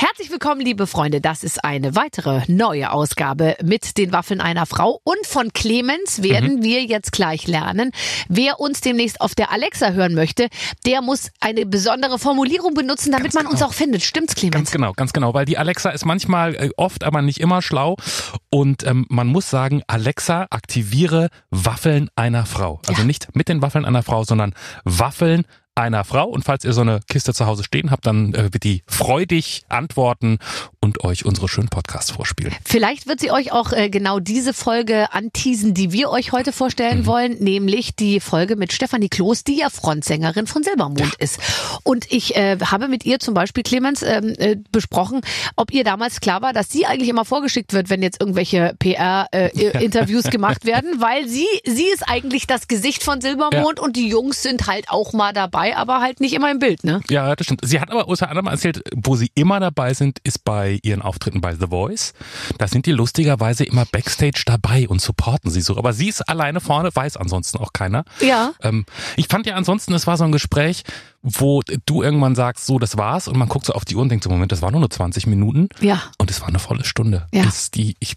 Herzlich willkommen, liebe Freunde. Das ist eine weitere neue Ausgabe mit den Waffeln einer Frau. Und von Clemens werden mhm. wir jetzt gleich lernen. Wer uns demnächst auf der Alexa hören möchte, der muss eine besondere Formulierung benutzen, damit ganz man genau. uns auch findet. Stimmt's, Clemens? Ganz genau, ganz genau. Weil die Alexa ist manchmal, äh, oft, aber nicht immer schlau. Und ähm, man muss sagen, Alexa, aktiviere Waffeln einer Frau. Also ja. nicht mit den Waffeln einer Frau, sondern Waffeln einer Frau. Und falls ihr so eine Kiste zu Hause stehen habt, dann äh, wird die freudig antworten und euch unsere schönen Podcasts vorspielen. Vielleicht wird sie euch auch äh, genau diese Folge anteasen, die wir euch heute vorstellen mhm. wollen, nämlich die Folge mit Stefanie Kloß, die ja Frontsängerin von Silbermond ja. ist. Und ich äh, habe mit ihr zum Beispiel, Clemens, ähm, äh, besprochen, ob ihr damals klar war, dass sie eigentlich immer vorgeschickt wird, wenn jetzt irgendwelche PR-Interviews äh, gemacht werden, weil sie, sie ist eigentlich das Gesicht von Silbermond ja. und die Jungs sind halt auch mal dabei dabei, aber halt nicht immer im Bild, ne? Ja, das stimmt. Sie hat aber unter anderem erzählt, wo sie immer dabei sind, ist bei ihren Auftritten bei The Voice. Da sind die lustigerweise immer Backstage dabei und supporten sie so. Aber sie ist alleine vorne, weiß ansonsten auch keiner. Ja. Ähm, ich fand ja ansonsten, es war so ein Gespräch, wo du irgendwann sagst, so, das war's, und man guckt so auf die Uhr und denkt so, Moment, das war nur nur 20 Minuten. Ja. Und es war eine volle Stunde. Ja. Das, die, ich,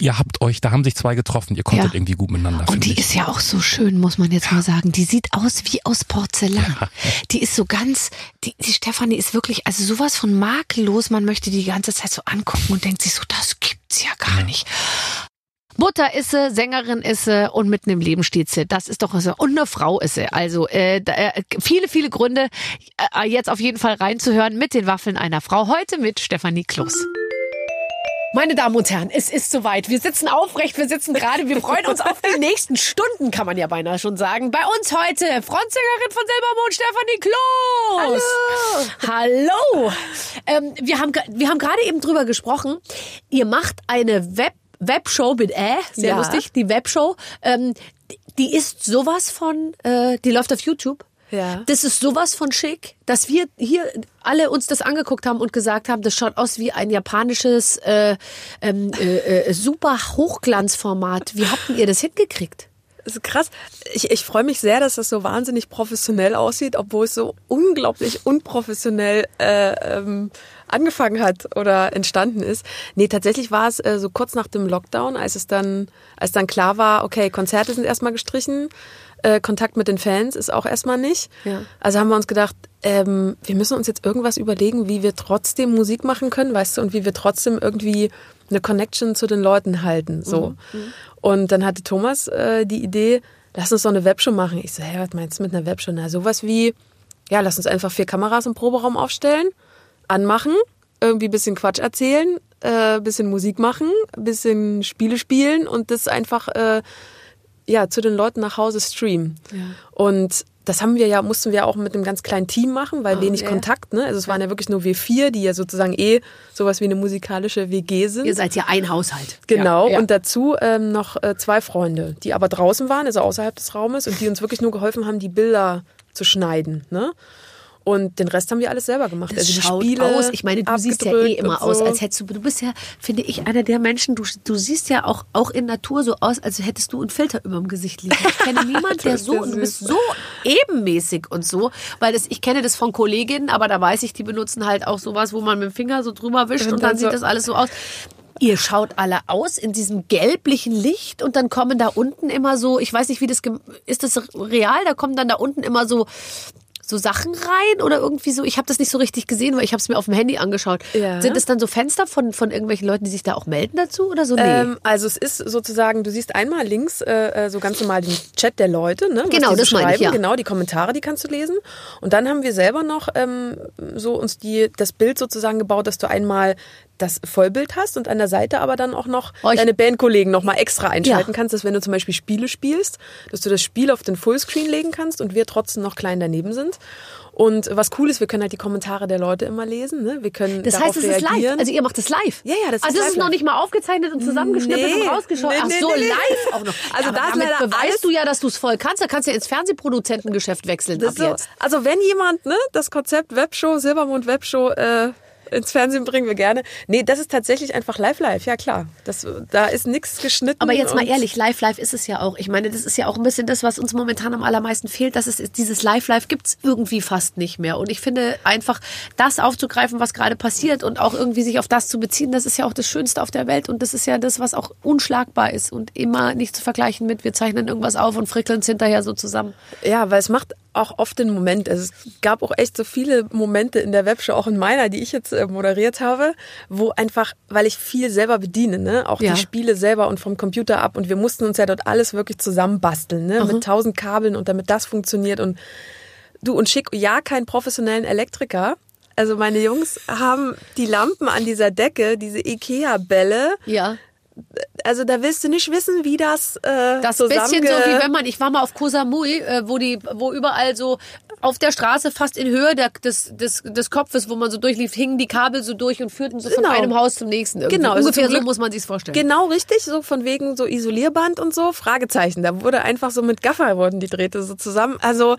ihr habt euch, da haben sich zwei getroffen, ihr konntet ja. irgendwie gut miteinander. Und die ich. ist ja auch so schön, muss man jetzt ja. mal sagen. Die sieht aus wie aus Porzellan. Ja. Die ist so ganz, die, die Stefanie ist wirklich, also sowas von makellos. Man möchte die ganze Zeit so angucken und denkt sich so, das gibt's ja gar nicht. Mutter ist sie, Sängerin ist sie und mitten im Leben steht sie. Das ist doch so. Und eine Frau ist sie. Also äh, äh, viele, viele Gründe, äh, jetzt auf jeden Fall reinzuhören mit den Waffeln einer Frau. Heute mit Stefanie Kloß. Meine Damen und Herren, es ist soweit. Wir sitzen aufrecht, wir sitzen gerade, wir freuen uns auf die nächsten Stunden, kann man ja beinahe schon sagen. Bei uns heute Frontsängerin von Silbermond, Stefanie Kloos. Hallo. Hallo. Ähm, wir haben, wir haben gerade eben drüber gesprochen. Ihr macht eine Web Webshow mit Ä, sehr ja. lustig, die Webshow. Ähm, die ist sowas von, äh, die läuft auf YouTube. Ja. Das ist sowas von schick, dass wir hier alle uns das angeguckt haben und gesagt haben, das schaut aus wie ein japanisches äh, ähm, äh, äh, super Hochglanzformat. Wie habt ihr das hingekriegt? Das ist krass. Ich, ich freue mich sehr, dass das so wahnsinnig professionell aussieht, obwohl es so unglaublich unprofessionell äh, ähm, angefangen hat oder entstanden ist. Nee, tatsächlich war es äh, so kurz nach dem Lockdown, als es dann, als dann klar war, okay, Konzerte sind erstmal gestrichen, äh, Kontakt mit den Fans ist auch erstmal nicht. Ja. Also haben wir uns gedacht, ähm, wir müssen uns jetzt irgendwas überlegen, wie wir trotzdem Musik machen können, weißt du, und wie wir trotzdem irgendwie eine Connection zu den Leuten halten. So. Mhm. mhm. Und dann hatte Thomas äh, die Idee, lass uns doch eine Webshow machen. Ich so, hä, was meinst du mit einer Webshow? Na, sowas wie, ja, lass uns einfach vier Kameras im Proberaum aufstellen, anmachen, irgendwie bisschen Quatsch erzählen, äh, bisschen Musik machen, bisschen Spiele spielen und das einfach äh, ja, zu den Leuten nach Hause streamen. Ja. Und das haben wir ja, mussten wir auch mit einem ganz kleinen Team machen, weil oh, wenig yeah. Kontakt, ne? Also es waren ja wirklich nur wir vier, die ja sozusagen eh sowas wie eine musikalische WG sind. Ihr seid ja ein Haushalt. Genau. Ja, ja. Und dazu ähm, noch äh, zwei Freunde, die aber draußen waren, also außerhalb des Raumes und die uns wirklich nur geholfen haben, die Bilder zu schneiden, ne? Und den Rest haben wir alles selber gemacht. Das also die schaut Spiele aus. Ich meine, du siehst ja eh immer so. aus, als hättest du. Du bist ja, finde ich, einer der Menschen. Du, du siehst ja auch auch in Natur so aus, als hättest du einen Filter über dem Gesicht liegen. Ich kenne niemanden, der so. Und du bist so ebenmäßig und so, weil das. Ich kenne das von Kolleginnen, aber da weiß ich, die benutzen halt auch sowas, wo man mit dem Finger so drüber wischt und, und dann, dann so sieht das alles so aus. Ihr schaut alle aus in diesem gelblichen Licht und dann kommen da unten immer so, ich weiß nicht, wie das ist das real, da kommen dann da unten immer so so Sachen rein oder irgendwie so? Ich habe das nicht so richtig gesehen, weil ich habe es mir auf dem Handy angeschaut. Ja. Sind es dann so Fenster von, von irgendwelchen Leuten, die sich da auch melden dazu oder so? Nee. Ähm, also es ist sozusagen, du siehst einmal links äh, äh so ganz normal den Chat der Leute, ne? Genau, das so meine ich, ja. Genau, die Kommentare, die kannst du lesen. Und dann haben wir selber noch ähm, so uns die das Bild sozusagen gebaut, dass du einmal das Vollbild hast und an der Seite aber dann auch noch oh, deine Bandkollegen noch mal extra einschalten ja. kannst, dass wenn du zum Beispiel Spiele spielst, dass du das Spiel auf den Fullscreen legen kannst und wir trotzdem noch klein daneben sind. Und was cool ist, wir können halt die Kommentare der Leute immer lesen. Ne? Wir können das heißt, es ist live. Also ihr macht das live. Ja, ja, das also ist Also es ist noch nicht mal aufgezeichnet und zusammengeschnippelt nee, und rausgeschaut. Nee, Ach so, nee, live auch noch. Also ja, damit beweist du ja, dass du es voll kannst. Da kannst du ja ins Fernsehproduzentengeschäft wechseln ab so, jetzt. Also wenn jemand ne, das Konzept Webshow, Silbermond Webshow äh, ins Fernsehen bringen wir gerne. Nee, das ist tatsächlich einfach live live, ja klar. Das, da ist nichts geschnitten. Aber jetzt mal ehrlich, live live ist es ja auch. Ich meine, das ist ja auch ein bisschen das, was uns momentan am allermeisten fehlt. Dass es dieses live live gibt's irgendwie fast nicht mehr. Und ich finde einfach, das aufzugreifen, was gerade passiert und auch irgendwie sich auf das zu beziehen, das ist ja auch das Schönste auf der Welt und das ist ja das, was auch unschlagbar ist und immer nicht zu vergleichen mit, wir zeichnen irgendwas auf und frickeln es hinterher so zusammen. Ja, weil es macht auch oft den Moment. Also es gab auch echt so viele Momente in der Webshow, auch in meiner, die ich jetzt äh, moderiert habe, wo einfach, weil ich viel selber bediene, ne, auch Ja. die Spiele selber und vom Computer ab und wir mussten uns ja dort alles wirklich zusammenbasteln, ne, mit tausend Kabeln und damit das funktioniert und du und schick ja keinen professionellen Elektriker. Also meine Jungs haben die Lampen an dieser Decke, diese Ikea-Bälle. Ja. Also da willst du nicht wissen, wie das äh, Das bisschen so wie wenn man, ich war mal auf Koh Samui, äh, wo die, wo überall so auf der Straße fast in Höhe der, des, des, des Kopfes, wo man so durchlief, hingen die Kabel so durch und führten so von Genau. einem Haus zum nächsten. Irgendwie. Genau, also ungefähr zum so muss man sich's vorstellen. Genau richtig, so von wegen so Isolierband und so, Fragezeichen. Da wurde einfach so mit Gaffer wurden die Drähte so zusammen. Also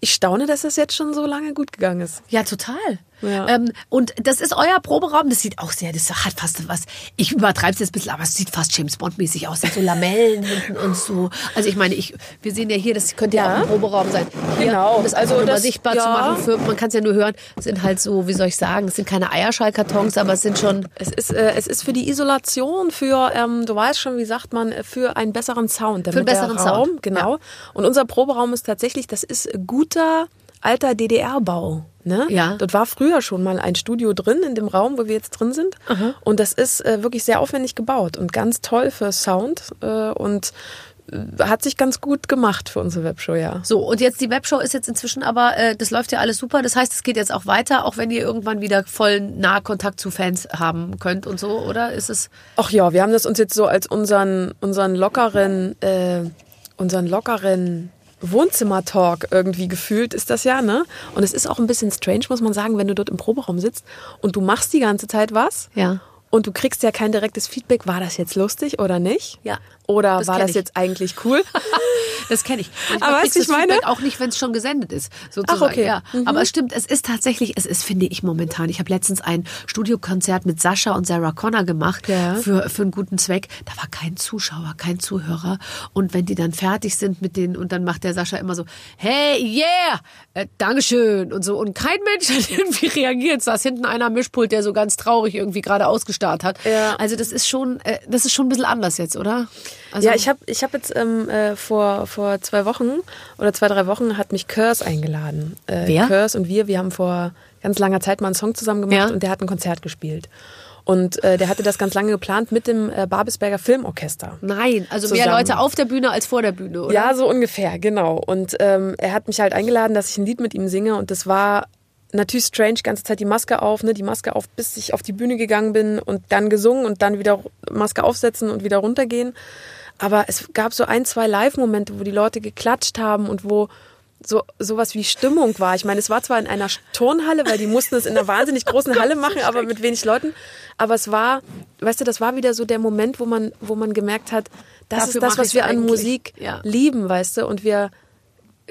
ich staune, dass das jetzt schon so lange gut gegangen ist. Ja, total. Ja. Ähm, und das ist euer Proberaum. Das sieht auch sehr, das hat fast was. Ich übertreibe es jetzt ein bisschen, aber es sieht fast James Bond-mäßig aus. So Lamellen hinten und so. Also ich meine, ich, wir sehen ja hier, das könnte ja, Ja. auch ein Proberaum sein. Hier, Genau. Um das Also das- sichtbar zu ja. machen. Für, man kann es ja nur hören. Es sind halt so, wie soll ich sagen, es sind keine Eierschallkartons, aber es sind schon. Es ist, äh, es ist für die Isolation, für, ähm, du weißt schon, wie sagt man, für einen besseren Sound. damit einen besseren Raum, Sound, Genau. Und unser Proberaum ist tatsächlich, das ist guter alter DDR-Bau. Ne? Ja. Dort war früher schon mal ein Studio drin, in dem Raum, wo wir jetzt drin sind. Und das ist äh, wirklich sehr aufwendig gebaut und ganz toll für Sound äh, und äh, hat sich ganz gut gemacht für unsere Webshow, ja. So, und jetzt die Webshow ist jetzt inzwischen aber, äh, das läuft ja alles super. Das heißt, es geht jetzt auch weiter, auch wenn ihr irgendwann wieder voll Nahkontakt zu Fans haben könnt und so, oder? Ist es. Ach ja, wir haben das uns jetzt so als unseren, unseren lockeren, äh, unseren lockeren Wohnzimmer-Talk irgendwie gefühlt, ist das ja, ne? Und es ist auch ein bisschen strange, muss man sagen, wenn du dort im Proberaum sitzt und du machst die ganze Zeit was. Ja. Und du kriegst ja kein direktes Feedback, war das jetzt lustig oder nicht? Ja, Oder das war das ich. jetzt eigentlich cool? Das kenne ich. Aber weißt du, ich meine? Feedback auch nicht, wenn es schon gesendet ist, sozusagen. Ach, okay. Ja. Aber es stimmt, es ist tatsächlich, es ist, finde ich momentan. Ich habe letztens ein Studiokonzert mit Sascha und Sarah Connor gemacht Ja. für, für einen guten Zweck. Da war kein Zuschauer, kein Zuhörer. Und wenn die dann fertig sind mit denen, und dann macht der Sascha immer so, hey, yeah, äh, Dankeschön und so. Und kein Mensch hat irgendwie reagiert. Saß hinten einer am Mischpult, der so ganz traurig irgendwie gerade ausgestarrt hat. Ja. Also das ist schon, äh, das ist schon ein bisschen anders jetzt, oder? Also, ja, ich habe ich hab jetzt ähm, äh, vor, vor zwei Wochen oder zwei, drei Wochen hat mich Curse eingeladen. Äh, Wer? Curse und wir, wir haben vor ganz langer Zeit mal einen Song zusammen gemacht Ja. und der hat ein Konzert gespielt. Und äh, der hatte das ganz lange geplant mit dem äh, Babelsberger Filmorchester. Nein, also mehr zusammen. Leute auf der Bühne als vor der Bühne, oder? Ja, so ungefähr, genau. Und ähm, er hat mich halt eingeladen, dass ich ein Lied mit ihm singe und das war natürlich strange, ganze Zeit die Maske auf, ne, die Maske auf, bis ich auf die Bühne gegangen bin und dann gesungen und dann wieder Maske aufsetzen und wieder runtergehen. Aber es gab so ein, zwei Live-Momente, wo die Leute geklatscht haben und wo so sowas wie Stimmung war. Ich meine, es war zwar in einer Turnhalle, weil die mussten es in einer wahnsinnig großen Halle machen, aber mit wenig Leuten. Aber es war, weißt du, das war wieder so der Moment, wo man, wo man gemerkt hat, das Dafür ist das, was wir an. Musik Ja. lieben, weißt du, und wir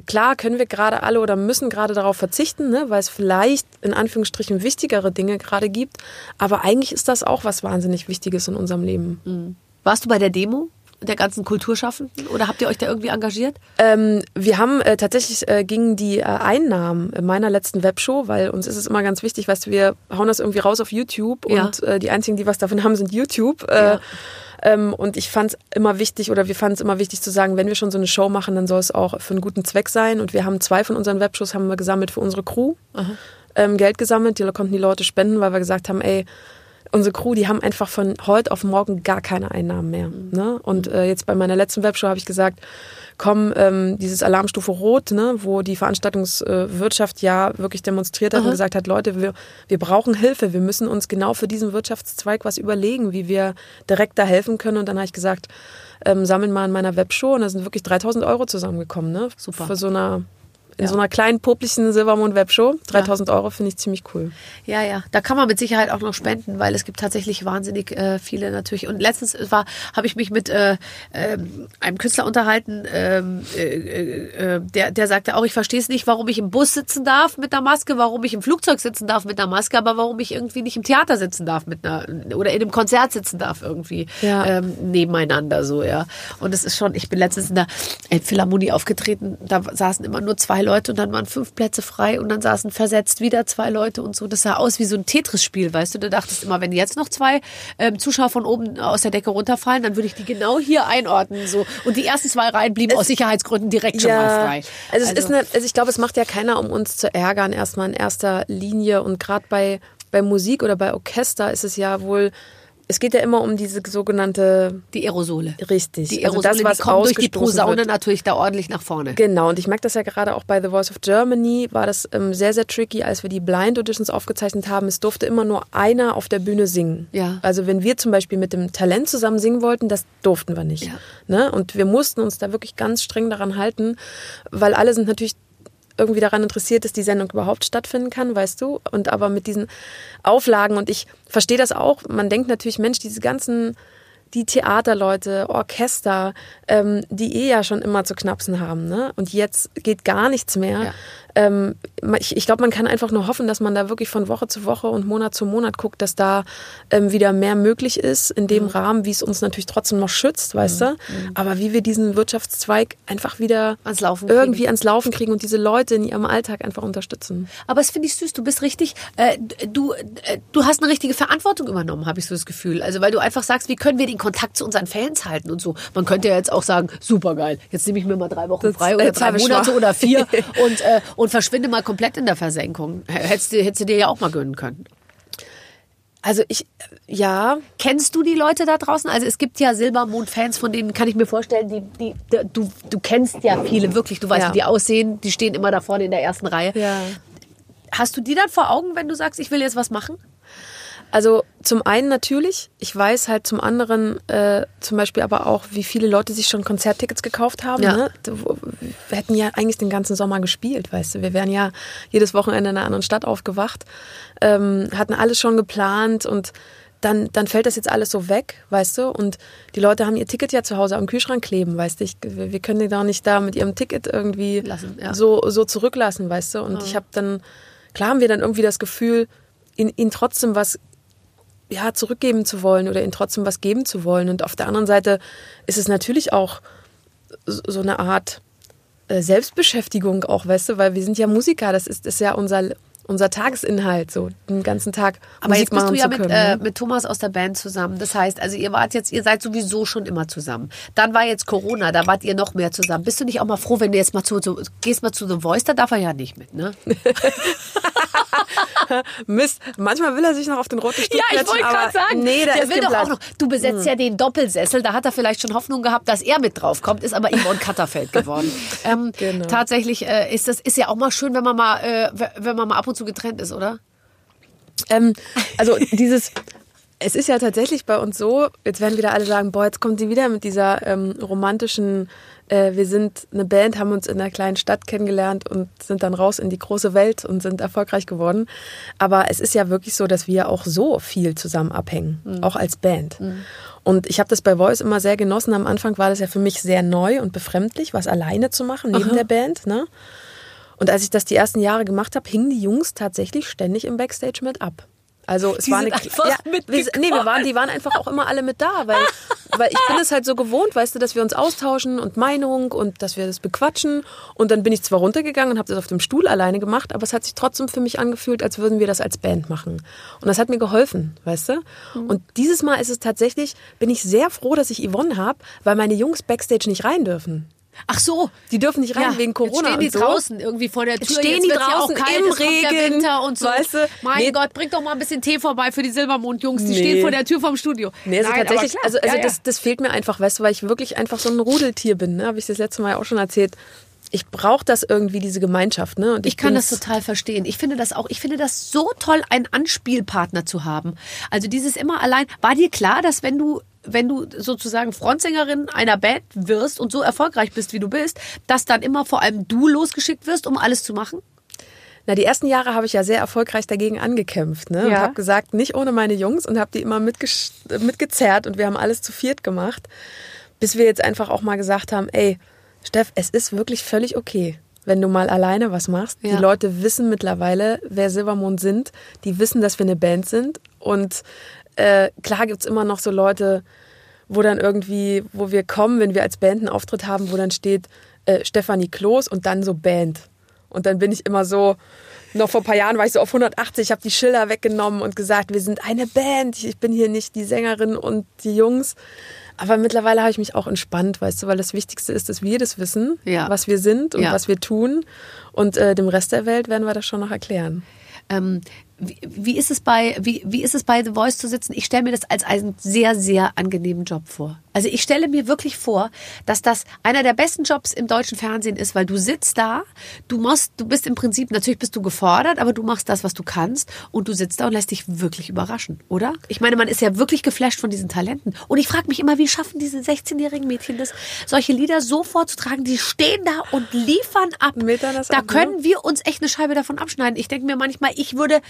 klar können wir gerade alle oder müssen gerade darauf verzichten, ne, weil es vielleicht in Anführungsstrichen wichtigere Dinge gerade gibt, aber eigentlich ist das auch was wahnsinnig Wichtiges in unserem Leben. Warst du bei der Demo der ganzen Kulturschaffenden oder habt ihr euch da irgendwie engagiert? Ähm, wir haben äh, tatsächlich äh, gingen die äh, Einnahmen meiner letzten Webshow, weil uns ist es immer ganz wichtig, weißt du, wir hauen das irgendwie raus auf YouTube Ja. und äh, die einzigen, die was davon haben, sind YouTube. Äh, Ja. ähm, und ich fand es immer wichtig oder wir fanden es immer wichtig zu sagen, wenn wir schon so eine Show machen, dann soll es auch für einen guten Zweck sein. Und wir haben zwei von unseren Webshows haben wir gesammelt für unsere Crew, ähm, Geld gesammelt, die konnten die Leute spenden, weil wir gesagt haben, ey, unsere Crew, die haben einfach von heute auf morgen gar keine Einnahmen mehr. Ne? Und äh, jetzt bei meiner letzten Webshow habe ich gesagt, komm, ähm, dieses Alarmstufe Rot, ne, wo die Veranstaltungswirtschaft ja wirklich demonstriert hat und gesagt hat, Leute, wir, wir brauchen Hilfe, wir müssen uns genau für diesen Wirtschaftszweig was überlegen, wie wir direkt da helfen können. Und dann habe ich gesagt, ähm, sammeln mal in meiner Webshow und da sind wirklich 3000 Euro zusammengekommen, ne? Super. Für so eine in so einer kleinen, poplichen Silbermond Webshow. 3000 Euro finde ich ziemlich cool. Ja, ja, da kann man mit Sicherheit auch noch spenden, weil es gibt tatsächlich wahnsinnig äh, viele natürlich. Und letztens war, habe ich mich mit äh, äh, einem Künstler unterhalten, ähm, äh, äh, äh, der, der sagte auch, ich verstehe es nicht, warum ich im Bus sitzen darf mit einer Maske, warum ich im Flugzeug sitzen darf mit einer Maske, aber warum ich irgendwie nicht im Theater sitzen darf mit einer oder in einem Konzert sitzen darf irgendwie Ja. ähm, nebeneinander so, ja. Und es ist schon, ich bin letztens in der Philharmonie aufgetreten, da saßen immer nur zwei Leute und dann waren fünf Plätze frei und dann saßen versetzt wieder zwei Leute und so. Das sah aus wie so ein Tetris-Spiel, weißt du? Du dachtest immer, wenn jetzt noch zwei ähm, Zuschauer von oben aus der Decke runterfallen, dann würde ich die genau hier einordnen. So. Und die ersten zwei Reihen blieben aus Sicherheitsgründen direkt schon mal frei. Also, es ist eine, also ich glaube, es macht ja keiner, um uns zu ärgern, erstmal in erster Linie. Und gerade bei, bei Musik oder bei Orchester ist es ja wohl, es geht ja immer um diese sogenannte die Aerosole. richtig. Die also Aerosole, das, was die kommen durch die Posaune wird. natürlich da ordentlich nach vorne. Genau, und ich merke das ja gerade auch bei The Voice of Germany, war das ähm, sehr, sehr tricky, als wir die Blind Auditions aufgezeichnet haben. Es durfte immer nur einer auf der Bühne singen. Ja. Also wenn wir zum Beispiel mit dem Talent zusammen singen wollten, das durften wir nicht. Ja. Ne? Und wir mussten uns da wirklich ganz streng daran halten, weil alle sind natürlich irgendwie daran interessiert, dass die Sendung überhaupt stattfinden kann, weißt du? Und aber mit diesen Auflagen und ich verstehe das auch. Man denkt natürlich, Mensch, diese ganzen die Theaterleute, Orchester, ähm, die eh ja schon immer zu knapsen haben, ne? Und jetzt geht gar nichts mehr. Ja. Ähm, ich ich glaube, man kann einfach nur hoffen, dass man da wirklich von Woche zu Woche und Monat zu Monat guckt, dass da ähm, wieder mehr möglich ist in Mhm. dem Rahmen, wie es uns natürlich trotzdem noch schützt, weißt du? Aber wie wir diesen Wirtschaftszweig einfach wieder Ans irgendwie kriegen. ans Laufen kriegen und diese Leute in ihrem Alltag einfach unterstützen. Aber es finde ich süß, du bist richtig, äh, du, äh, du hast eine richtige Verantwortung übernommen, habe ich so das Gefühl. Also weil du einfach sagst, wie können wir den Kontakt zu unseren Fans halten und so. Man könnte ja jetzt auch sagen, super geil, jetzt nehme ich mir mal drei Wochen Das- frei oder ich Monate schwach. oder vier und, äh, und verschwinde mal komplett in der Versenkung. Hättest du, hättest du dir ja auch mal gönnen können. Also ich, ja, Kennst du die Leute da draußen? Also es gibt ja Silbermond-Fans, von denen kann ich mir vorstellen, die, die, die, du, du kennst ja viele wirklich, du weißt, Ja. wie die aussehen, die stehen immer da vorne in der ersten Reihe. ja. Hast du die dann vor Augen, wenn du sagst, ich will jetzt was machen? Also zum einen natürlich, ich weiß halt zum anderen äh, zum Beispiel aber auch, wie viele Leute sich schon Konzerttickets gekauft haben. Ja. Ne? Wir hätten ja eigentlich den ganzen Sommer gespielt, weißt du. Wir wären ja jedes Wochenende in einer anderen Stadt aufgewacht, ähm, hatten alles schon geplant und dann, dann fällt das jetzt alles so weg, weißt du? Und die Leute haben ihr Ticket ja zu Hause am Kühlschrank kleben, weißt du? Ich, wir können die doch nicht da mit ihrem Ticket irgendwie Lassen, ja. so, so zurücklassen, weißt du? Und ich habe dann, klar haben wir dann irgendwie das Gefühl, ihnen, ihnen trotzdem was ja, zurückgeben zu wollen oder ihnen trotzdem was geben zu wollen. Und auf der anderen Seite ist es natürlich auch so eine Art äh, Selbstbeschäftigung auch, weißt du, weil wir sind ja Musiker, das ist, ist ja unser, unser Tagesinhalt, so den ganzen Tag Aber Musik jetzt bist du ja mit, können. äh, ne? mit Thomas aus der Band zusammen. Das heißt, also ihr wart jetzt, ihr seid sowieso schon immer zusammen. Dann war jetzt Corona, da wart ihr noch mehr zusammen. Bist du nicht auch mal froh, wenn du jetzt mal zu, zu gehst mal zu The Voice, da darf er ja nicht mit, ne? Mist, manchmal will er sich noch auf den roten Stuhl klatschen, aber Nee, da der ist will kein doch Platz. auch noch. Du besetzt ja den Doppelsessel, da hat er vielleicht schon Hoffnung gehabt, dass er mit drauf kommt, ist aber Yvonne Katterfeld geworden. ähm, Genau. Tatsächlich äh, ist das ist ja auch mal schön, wenn man mal, äh, wenn man mal ab und zu getrennt ist, oder? Ähm, also dieses, es ist ja tatsächlich bei uns so, jetzt werden wieder alle sagen, boah, jetzt kommt sie wieder mit dieser ähm, romantischen, äh, wir sind eine Band, haben uns in einer kleinen Stadt kennengelernt und sind dann raus in die große Welt und sind erfolgreich geworden. Aber es ist ja wirklich so, dass wir auch so viel zusammen abhängen, auch als Band. Und ich habe das bei Voice immer sehr genossen. Am Anfang war das ja für mich sehr neu und befremdlich, was alleine zu machen neben der Band. Ne? Und als ich das die ersten Jahre gemacht habe, hingen die Jungs tatsächlich ständig im Backstage mit ab. Also es Die war eine ja, wir, nee, wir waren, die waren einfach auch immer alle mit da, weil, weil ich bin es halt so gewohnt, weißt du, dass wir uns austauschen und Meinung und dass wir das bequatschen. Und dann bin ich zwar runtergegangen und habe das auf dem Stuhl alleine gemacht, aber es hat sich trotzdem für mich angefühlt, als würden wir das als Band machen. Und das hat mir geholfen, weißt du? Mhm. Und dieses Mal ist es tatsächlich, bin ich sehr froh, dass ich Yvonne habe, weil meine Jungs Backstage nicht rein dürfen. Ach so. Die dürfen nicht rein wegen Corona Jetzt stehen die so. draußen irgendwie vor der Tür. Jetzt stehen jetzt die wird's ja draußen auch kalt, im Regen, Winter und so. weißt du? Mein Nee. Gott, bring doch mal ein bisschen Tee vorbei für die Silbermond-Jungs. Die Nee. stehen vor der Tür vom Studio. Nee, also Nein, tatsächlich, also, also ja, Das, ja. das fehlt mir einfach, weißt du, weil ich wirklich einfach so ein Rudeltier bin, ne? Habe ich das letzte Mal ja auch schon erzählt. Ich brauche das irgendwie, diese Gemeinschaft, ne? Und Ich kann das total verstehen. Ich finde das auch, ich finde das so toll, einen Anspielpartner zu haben. Also dieses immer allein. War dir klar, dass wenn du wenn du sozusagen Frontsängerin einer Band wirst und so erfolgreich bist, wie du bist, dass dann immer vor allem du losgeschickt wirst, um alles zu machen? Na, die ersten Jahre habe ich ja sehr erfolgreich dagegen angekämpft, ne? Und Ja. habe gesagt, nicht ohne meine Jungs und habe die immer mitgezerrt und wir haben alles zu viert gemacht, bis wir jetzt einfach auch mal gesagt haben, ey, Steff, es ist wirklich völlig okay, wenn du mal alleine was machst. Ja. Die Leute wissen mittlerweile, wer Silbermond sind. Die wissen, dass wir eine Band sind. Und äh, klar gibt's immer noch so Leute, wo dann irgendwie, wo wir kommen, wenn wir als Band einen Auftritt haben, wo dann steht äh, Stefanie Kloß und dann so Band. Und dann bin ich immer so, noch vor ein paar Jahren war ich so auf 180, habe die Schilder weggenommen und gesagt, wir sind eine Band. Ich bin hier nicht die Sängerin und die Jungs. Aber mittlerweile habe ich mich auch entspannt, weißt du, weil das Wichtigste ist, dass wir das wissen, Ja. was wir sind und Ja. was wir tun. Und äh, dem Rest der Welt werden wir das schon noch erklären. Ähm, wie, wie ist es bei wie, wie ist es bei The Voice zu sitzen? Ich stelle mir das als einen sehr sehr angenehmen Job vor. Also ich stelle mir wirklich vor, dass das einer der besten Jobs im deutschen Fernsehen ist, weil du sitzt da, du musst, du bist im Prinzip natürlich bist du gefordert, aber du machst das, was du kannst und du sitzt da und lässt dich wirklich überraschen, oder? Ich meine, man ist ja wirklich geflasht von diesen Talenten und ich frage mich immer, wie schaffen diese 16-jährigen Mädchen das, solche Lieder so vorzutragen? Die stehen da und liefern ab. Da ab, ne? können wir uns echt eine Scheibe davon abschneiden. Ich denke mir manchmal, ich würde,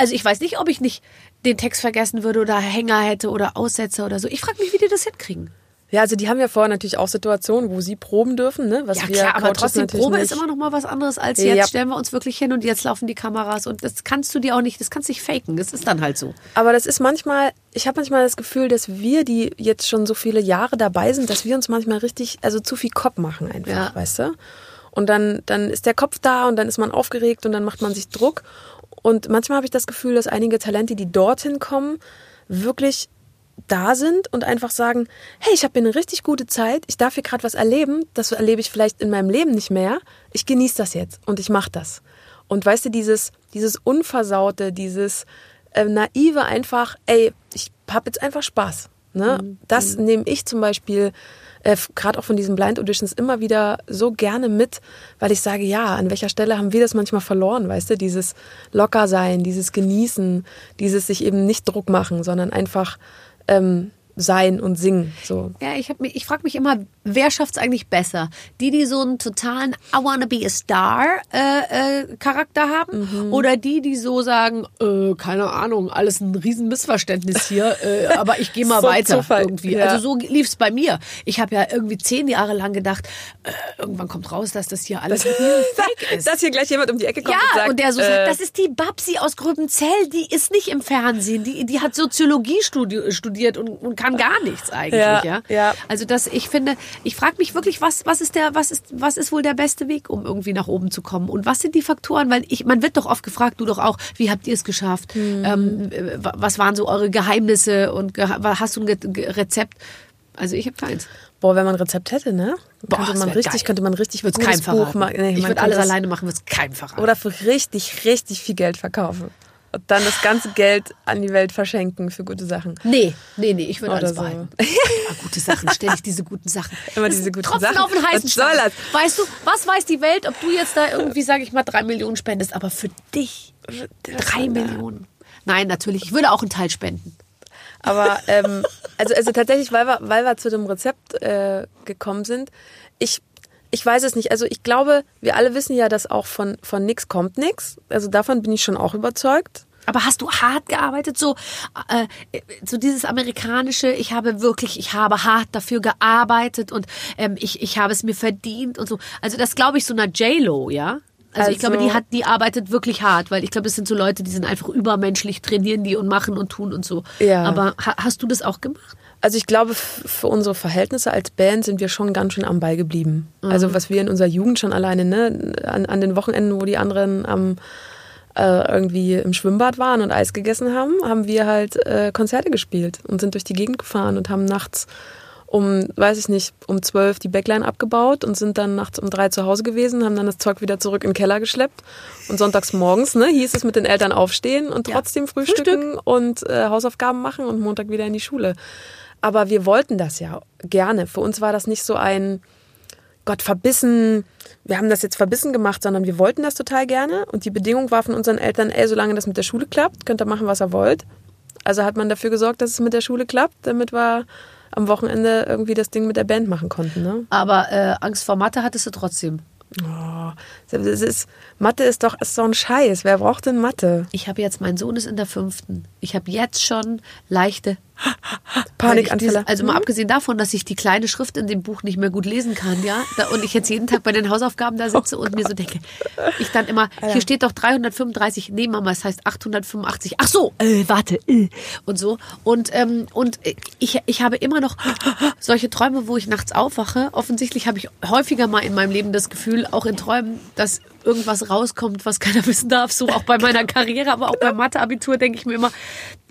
also ich weiß nicht, ob ich nicht den Text vergessen würde oder Hänger hätte oder Aussetzer oder so. Ich frage mich, wie die das hinkriegen. Ja, also die haben ja vorher natürlich auch Situationen, wo sie proben dürfen, ne? Was Ja wir klar, aber trotzdem, Probe nicht. ist immer noch mal was anderes als Ja. jetzt stellen wir uns wirklich hin und jetzt laufen die Kameras und das kannst du dir auch nicht, das kannst du nicht faken. Das ist dann halt so. Aber das ist manchmal, ich habe manchmal das Gefühl, dass wir, die jetzt schon so viele Jahre dabei sind, dass wir uns manchmal richtig, also zu viel Kopf machen einfach, Ja. weißt du? Und dann, dann ist der Kopf da und dann ist man aufgeregt und dann macht man sich Druck. Und manchmal habe ich das Gefühl, dass einige Talente, die dorthin kommen, wirklich da sind und einfach sagen, hey, ich habe hier eine richtig gute Zeit, ich darf hier gerade was erleben, das erlebe ich vielleicht in meinem Leben nicht mehr, ich genieße das jetzt und ich mache das. Und weißt du, dieses, dieses Unversaute, dieses äh, naive einfach, ey, ich habe jetzt einfach Spaß. Ne? Das nehme ich zum Beispiel äh, gerade auch von diesen Blind Auditions immer wieder so gerne mit, weil ich sage, ja, an welcher Stelle haben wir das manchmal verloren, weißt du, dieses Lockersein, dieses Genießen, dieses sich eben nicht Druck machen, sondern einfach ähm, sein und singen. So. Ja, ich, hab ich frage mich immer, wer schafft es eigentlich besser? Die, die so einen totalen I wanna be a star äh, äh, Charakter haben Mhm. oder die, die so sagen, äh, keine Ahnung, alles ein riesen Missverständnis hier, äh, aber ich gehe mal So weiter Zufall, irgendwie. ja. Also so lief es bei mir. Ich habe ja irgendwie zehn Jahre lang gedacht, äh, irgendwann kommt raus, dass das hier alles fake ist. Dass hier gleich jemand um die Ecke kommt Ja, und sagt, und der so äh, sagt, das ist die Babsi aus Gröbenzell, die ist nicht im Fernsehen, die, die hat Soziologie studi studiert und, und kann gar nichts eigentlich, ja. Ja, ja. Also das, ich finde, ich frage mich wirklich, was, was ist der, was ist, was ist wohl der beste Weg, um irgendwie nach oben zu kommen? Und was sind die Faktoren? Weil ich, man wird doch oft gefragt, du doch auch, wie habt ihr es geschafft? Mhm. Ähm, äh, was waren so eure Geheimnisse und hast du ein Rezept? Also ich habe keins. Boah, wenn man ein Rezept hätte, ne? Boah, könnte man richtig, geil. könnte man richtig gutes keinem verraten. Buch machen. Nee, ich würde alles es- alleine machen, wird's keinem verraten. Oder für richtig, richtig viel Geld verkaufen. Und dann das ganze Geld an die Welt verschenken für gute Sachen. Nee, nee, nee, ich würde alles so. behalten. Ah, gute Sachen, ständig diese guten Sachen. Immer Das diese guten Tropfen Sachen. auf den heißen Was soll das? Weißt du, was weiß die Welt, ob du jetzt da irgendwie, sage ich mal, drei Millionen spendest, aber für dich drei Millionen. Nein, natürlich, ich würde auch einen Teil spenden. Aber ähm, also, also tatsächlich, weil wir, weil wir zu dem Rezept äh, gekommen sind, ich, ich weiß es nicht. Also ich glaube, wir alle wissen ja, dass auch von, von nix kommt nix. Also davon bin ich schon auch überzeugt. Aber hast du hart gearbeitet? So, äh, so dieses amerikanische, ich habe wirklich, ich habe hart dafür gearbeitet und ähm, ich, ich habe es mir verdient und so. Also das glaube ich so einer J-Lo, ja? Also, ich Also- glaube, die hat, die arbeitet wirklich hart, weil ich glaube, das sind so Leute, die sind einfach übermenschlich, trainieren die und machen und tun und so. Ja. Aber ha, hast du das auch gemacht? Also ich glaube, für unsere Verhältnisse als Band sind wir schon ganz schön am Ball geblieben. Also was wir in unserer Jugend schon alleine, ne, an, an den Wochenenden, wo die anderen am äh, irgendwie im Schwimmbad waren und Eis gegessen haben, haben wir halt äh, Konzerte gespielt und sind durch die Gegend gefahren und haben nachts um, weiß ich nicht, um zwölf die Backline abgebaut und sind dann nachts um drei zu Hause gewesen, haben dann das Zeug wieder zurück in den Keller geschleppt. Und sonntags morgens ne, hieß es mit den Eltern aufstehen und trotzdem frühstücken und äh, Hausaufgaben machen und Montag wieder in die Schule. Aber wir wollten das ja gerne. Für uns war das nicht so ein Gott verbissen, wir haben das jetzt verbissen gemacht, sondern wir wollten das total gerne. Und die Bedingung war von unseren Eltern, ey, solange das mit der Schule klappt, könnt ihr machen, was ihr wollt. Also hat man dafür gesorgt, dass es mit der Schule klappt, damit wir am Wochenende irgendwie das Ding mit der Band machen konnten. Ne? Aber äh, Angst vor Mathe hattest du trotzdem. Oh, ist, Mathe ist doch ist so ein Scheiß. Wer braucht denn Mathe? Ich habe jetzt, mein Sohn ist in der fünften. Ich habe jetzt schon leichte Panikanfälle. Also mal abgesehen davon, dass ich die kleine Schrift in dem Buch nicht mehr gut lesen kann, ja, und ich jetzt jeden Tag bei den Hausaufgaben da sitze und mir so denke, ich dann immer, hier steht doch 335, nee Mama, es heißt 885. Ach so, äh, warte, äh, und so und ähm, und ich ich habe immer noch solche Träume, wo ich nachts aufwache. Offensichtlich habe ich häufiger mal in meinem Leben das Gefühl, auch in Träumen, dass irgendwas rauskommt, was keiner wissen darf. So auch bei meiner Karriere, aber auch beim Mathe-Abitur denke ich mir immer,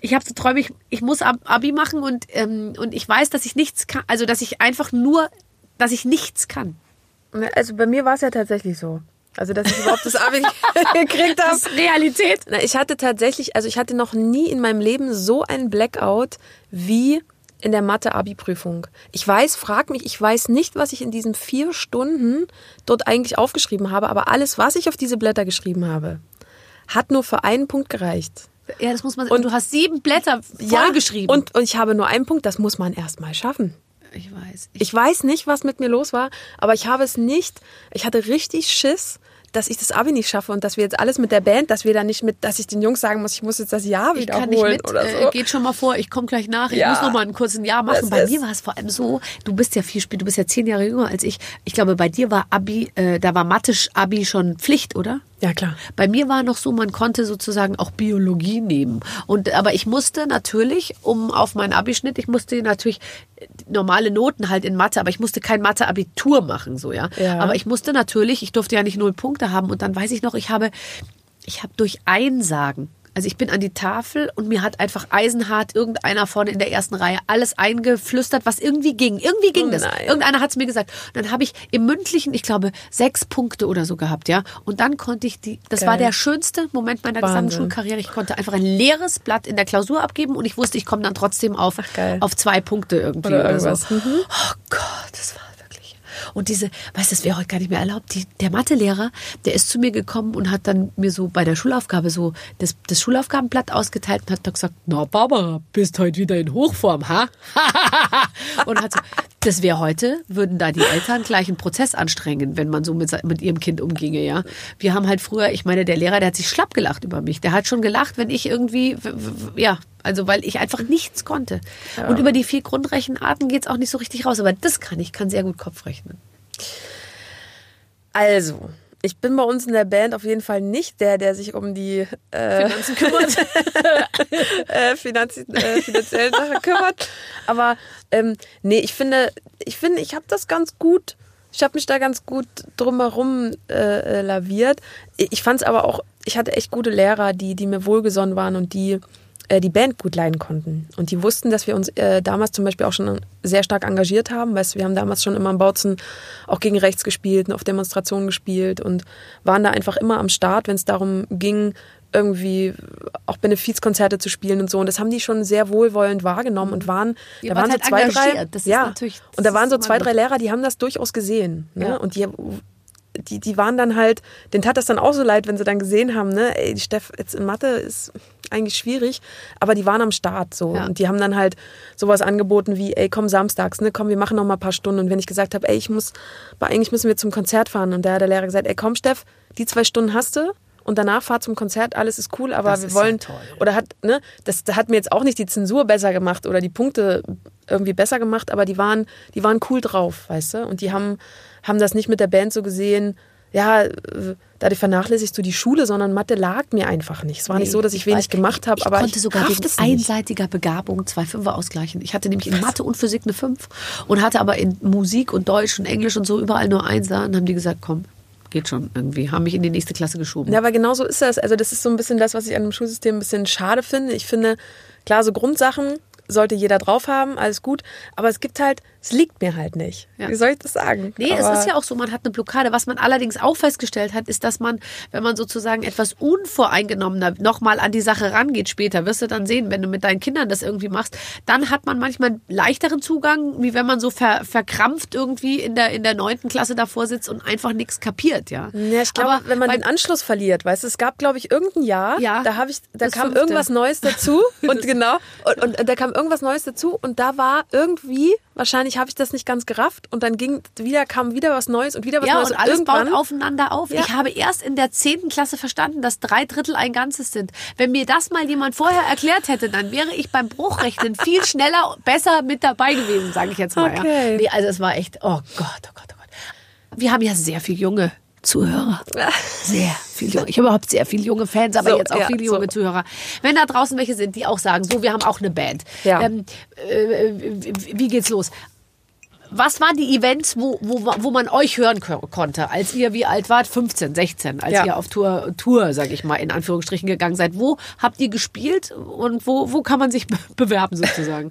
ich habe so Träume, ich, ich muss Abi machen und, ähm, und ich weiß, dass ich nichts kann, also dass ich einfach nur, dass ich nichts kann. Also bei mir war es ja tatsächlich so. Also, dass ich überhaupt das Abi gekriegt habe. Das ist Realität. Na, ich hatte tatsächlich, also ich hatte noch nie in meinem Leben so ein Blackout wie in der Mathe-Abi-Prüfung. Ich weiß, frag mich, ich weiß nicht, was ich in diesen vier Stunden dort eigentlich aufgeschrieben habe, aber alles, was ich auf diese Blätter geschrieben habe, hat nur für einen Punkt gereicht. Ja, das muss man. Und du hast sieben Blätter vollgeschrieben. Ja, und, und ich habe nur einen Punkt, das muss man erst mal schaffen. Ich weiß. Ich, ich weiß nicht, was mit mir los war, aber ich habe es nicht. Ich hatte richtig Schiss, dass ich das Abi nicht schaffe und dass wir jetzt alles mit der Band, dass wir da nicht mit, dass ich den Jungs sagen muss, ich muss jetzt das Jahr ich wiederholen kann nicht mit, oder so. Äh, geht schon mal vor, ich komme gleich nach, ich Ja. muss noch mal einen kurzen Jahr machen. Das bei mir war es vor allem so, du bist ja viel spät, du bist ja zehn Jahre jünger als ich. Ich glaube, bei dir war Abi, äh, da war Mathe-Abi schon Pflicht, oder? Ja, klar. Bei mir war noch so, man konnte sozusagen auch Biologie nehmen. Und, aber ich musste natürlich, um auf meinen Abischnitt, ich musste natürlich normale Noten halt in Mathe, aber ich musste kein Mathe-Abitur machen, so, ja. Ja. Aber ich musste natürlich, ich durfte ja nicht null Punkte haben. Und dann weiß ich noch, ich habe, ich habe durch Einsagen, also ich bin an die Tafel und mir hat einfach eisenhart irgendeiner vorne in der ersten Reihe alles eingeflüstert, was irgendwie ging. Irgendwie ging Oh das. Irgendeiner hat es mir gesagt. Und dann habe ich im mündlichen, ich glaube, sechs Punkte oder so gehabt, ja. Und dann konnte ich die, das war Geil. der schönste Moment meiner Wahnsinn. gesamten Schulkarriere. Ich konnte einfach ein leeres Blatt in der Klausur abgeben und ich wusste, ich komme dann trotzdem auf, geil. auf zwei Punkte irgendwie Oder oder, so. Mhm. Oh Gott, das war. Und diese, weißt du, das wäre heute gar nicht mehr erlaubt. Die, der Mathelehrer, der ist zu mir gekommen und hat dann mir so bei der Schulaufgabe so das, das Schulaufgabenblatt ausgeteilt und hat dann gesagt, na Barbara, bist heute wieder in Hochform, ha? und hat so, das wäre heute, würden da die Eltern gleich einen Prozess anstrengen, wenn man so mit, mit ihrem Kind umginge, ja. Wir haben halt früher, ich meine, der Lehrer, der hat sich schlapp gelacht über mich. Der hat schon gelacht, wenn ich irgendwie, ja, also weil ich einfach nichts konnte. Und über die vier Grundrechenarten geht's auch nicht so richtig raus. Aber das kann ich, kann sehr gut Kopf rechnen. Also, ich bin bei uns in der Band auf jeden Fall nicht der, der sich um die äh, Finanzen kümmert. äh, Finanzi äh, finanziellen Sachen kümmert. Aber ähm, nee, ich finde, ich finde, ich habe das ganz gut. Ich habe mich da ganz gut drumherum äh, äh, laviert. Ich fand es aber auch, ich hatte echt gute Lehrer, die, die mir wohlgesonnen waren und die äh, die Band gut leiden konnten. Und die wussten, dass wir uns äh, damals zum Beispiel auch schon sehr stark engagiert haben. Weißt, wir haben damals schon immer im Bautzen auch gegen rechts gespielt und auf Demonstrationen gespielt und waren da einfach immer am Start, wenn es darum ging, irgendwie auch Benefizkonzerte zu spielen und so. Und das haben die schon sehr wohlwollend wahrgenommen und waren, Ihr da waren halt so zwei, drei, ja, und da waren so zwei, drei Lehrer, die haben das durchaus gesehen. Ne? Ja. Und die, die, die waren dann halt, denen tat das dann auch so leid, wenn sie dann gesehen haben, ne, ey, die Steff jetzt in Mathe ist eigentlich schwierig, aber die waren am Start so Ja. und die haben dann halt sowas angeboten wie, ey, komm samstags, ne, komm, wir machen noch mal ein paar Stunden und wenn ich gesagt habe, ey, ich muss, aber eigentlich müssen wir zum Konzert fahren und da hat der Lehrer gesagt, ey, komm, Steff, die zwei Stunden hast du und danach fahr zum Konzert, alles ist cool, aber Das wir ist ja wollen toll. oder hat, ne, das hat mir jetzt auch nicht die Zensur besser gemacht oder die Punkte irgendwie besser gemacht, aber die waren, die waren cool drauf, weißt du? Und die haben, haben das nicht mit der Band so gesehen, ja, äh, dadurch vernachlässigst du die Schule, sondern Mathe lag mir einfach nicht. Es war nicht so, dass ich wenig weiß, gemacht habe, ich aber konnte ich sogar wegen einseitiger Begabung zwei Fünfer ausgleichen. Ich hatte nämlich in Mathe und Physik eine Fünf und hatte aber in Musik und Deutsch und Englisch und so überall nur Einser. Und haben die gesagt, komm, geht schon irgendwie. Haben mich in die nächste Klasse geschoben. Ja, aber genau so ist das. Also das ist so ein bisschen das, was ich an dem Schulsystem ein bisschen schade finde. Ich finde, klar, so Grundsachen sollte jeder drauf haben, alles gut. Aber es gibt halt, es liegt mir halt nicht. Ja. Wie soll ich das sagen? Nee, es Aber- ist ja auch so, man hat eine Blockade. Was man allerdings auch festgestellt hat, ist, dass man, wenn man sozusagen etwas unvoreingenommener nochmal an die Sache rangeht später, wirst du dann sehen, wenn du mit deinen Kindern das irgendwie machst, dann hat man manchmal einen leichteren Zugang, wie wenn man so ver, verkrampft irgendwie in der, in der neunten Klasse davor sitzt und einfach nichts kapiert, ja. Ja, ich glaube, wenn man den Anschluss verliert, weißt du, es gab, glaube ich, irgendein Jahr, Ja, da habe ich, da kam fünfte. irgendwas Neues dazu und genau, und, und da kam irgendwas Neues dazu und da war irgendwie, wahrscheinlich habe ich das nicht ganz gerafft und dann ging wieder, kam wieder was Neues und wieder was Ja, Neues und alles irgendwann, baut aufeinander auf. Ja. Ich habe erst in der zehnten Klasse verstanden, dass drei Drittel ein Ganzes sind. Wenn mir das mal jemand vorher erklärt hätte, dann wäre ich beim Bruchrechnen viel schneller, besser mit dabei gewesen, sage ich jetzt mal. Ja. Okay. Nee, also es war echt, oh Gott, oh Gott, oh Gott. Wir haben ja sehr viel junge Zuhörer. Sehr viel junge. Ich habe überhaupt sehr viele junge Fans, aber So, jetzt auch ja, viele junge so. Zuhörer. Wenn da draußen welche sind, die auch sagen, so, wir haben auch eine Band. Ja. Ähm, äh, wie wie geht's los? Was waren die Events, wo, wo, wo man euch hören ko- konnte, als ihr wie alt wart? 15, 16, als Ja. ihr auf Tour, Tour, sag ich mal, in Anführungsstrichen gegangen seid. Wo habt ihr gespielt und wo, wo kann man sich be- bewerben sozusagen?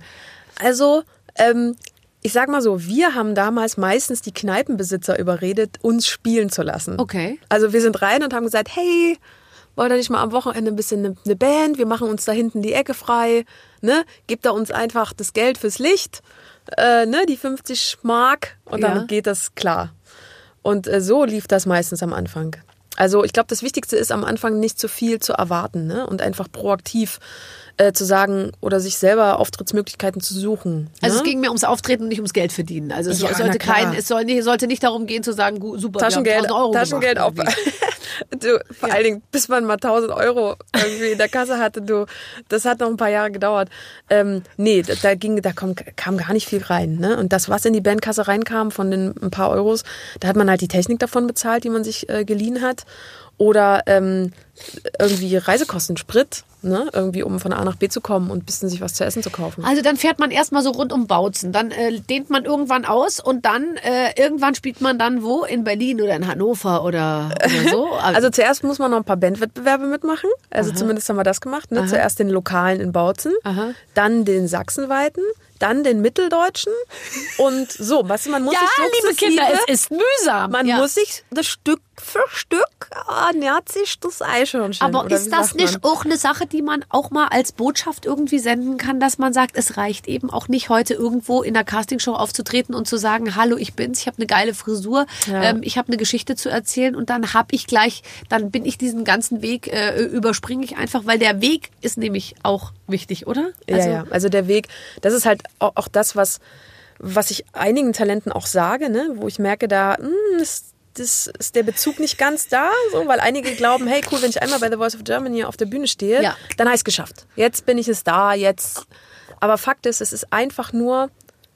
Also, ähm, ich sag mal so, wir haben damals meistens die Kneipenbesitzer überredet, uns spielen zu lassen. Okay. Also wir sind rein und haben gesagt, hey, wollt ihr nicht mal am Wochenende ein bisschen eine, eine Band? Wir machen uns da hinten die Ecke frei. Ne? Gebt da uns einfach das Geld fürs Licht, äh, ne? die 50 Mark und Ja. damit geht das klar. Und äh, so lief das meistens am Anfang. Also ich glaube, das Wichtigste ist am Anfang nicht zu viel zu erwarten ne? und einfach proaktiv äh, zu sagen oder sich selber Auftrittsmöglichkeiten zu suchen. Also ne? es ging mir ums Auftreten und nicht ums Geld verdienen. Also es Ja, sollte kein, es soll nicht, sollte nicht darum gehen zu sagen, super, Taschengeld, wir haben 1000 Euro Taschengeld gemacht, auf. du, vor allen Dingen, bis man mal 1000 Euro irgendwie in der Kasse hatte, du, das hat noch ein paar Jahre gedauert. Ähm, nee, da, da ging, da kam, kam gar nicht viel rein. Ne? Und das, was in die Bandkasse reinkam von den ein paar Euros, da hat man halt die Technik davon bezahlt, die man sich äh, geliehen hat. Oder ähm, irgendwie Reisekosten, Sprit, ne? irgendwie um von A nach B zu kommen und ein bisschen sich was zu essen zu kaufen. Also dann fährt man erstmal so rund um Bautzen, dann äh, dehnt man irgendwann aus und dann äh, irgendwann spielt man dann wo? In Berlin oder in Hannover oder, oder so? Also zuerst muss man noch ein paar Bandwettbewerbe mitmachen. Also zumindest haben wir das gemacht. Ne? Zuerst den lokalen in Bautzen, Aha. dann den sachsenweiten, dann den mitteldeutschen und so. Weißt du, man muss ja, sich liebe Kinder, es ist mühsam. man ja. muss sich das Stück für Stück ah, nähert sich das Eichhörnchen. Aber oder ist das nicht man? auch eine Sache, die man auch mal als Botschaft irgendwie senden kann, dass man sagt, es reicht eben auch nicht heute irgendwo in der Castingshow aufzutreten und zu sagen, hallo, ich bin's, ich habe eine geile Frisur, Ja. ähm, ich habe eine Geschichte zu erzählen und dann habe ich gleich, dann bin ich diesen ganzen Weg äh, überspringe ich einfach, weil der Weg ist nämlich auch wichtig, oder? ja, ja. Also der Weg, das ist halt auch, auch das, was, was ich einigen Talenten auch sage, ne? wo ich merke, da hm, ist, das ist der Bezug nicht ganz da, so, weil einige glauben, hey cool, wenn ich einmal bei The Voice of Germany auf der Bühne stehe, Ja. dann habe ich es geschafft. Jetzt bin ich es da, jetzt. Aber Fakt ist, es ist einfach nur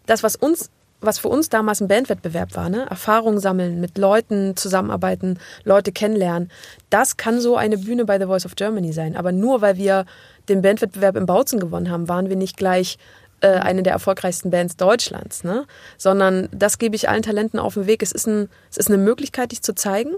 das, was uns was für uns damals ein Bandwettbewerb war, ne? Erfahrung sammeln, mit Leuten zusammenarbeiten, Leute kennenlernen. Das kann so eine Bühne bei The Voice of Germany sein. Aber nur weil wir den Bandwettbewerb in Bautzen gewonnen haben, waren wir nicht gleich äh, eine der erfolgreichsten Bands Deutschlands, ne? Sondern das gebe ich allen Talenten auf den Weg. Es ist, ein, es ist eine Möglichkeit, dich zu zeigen.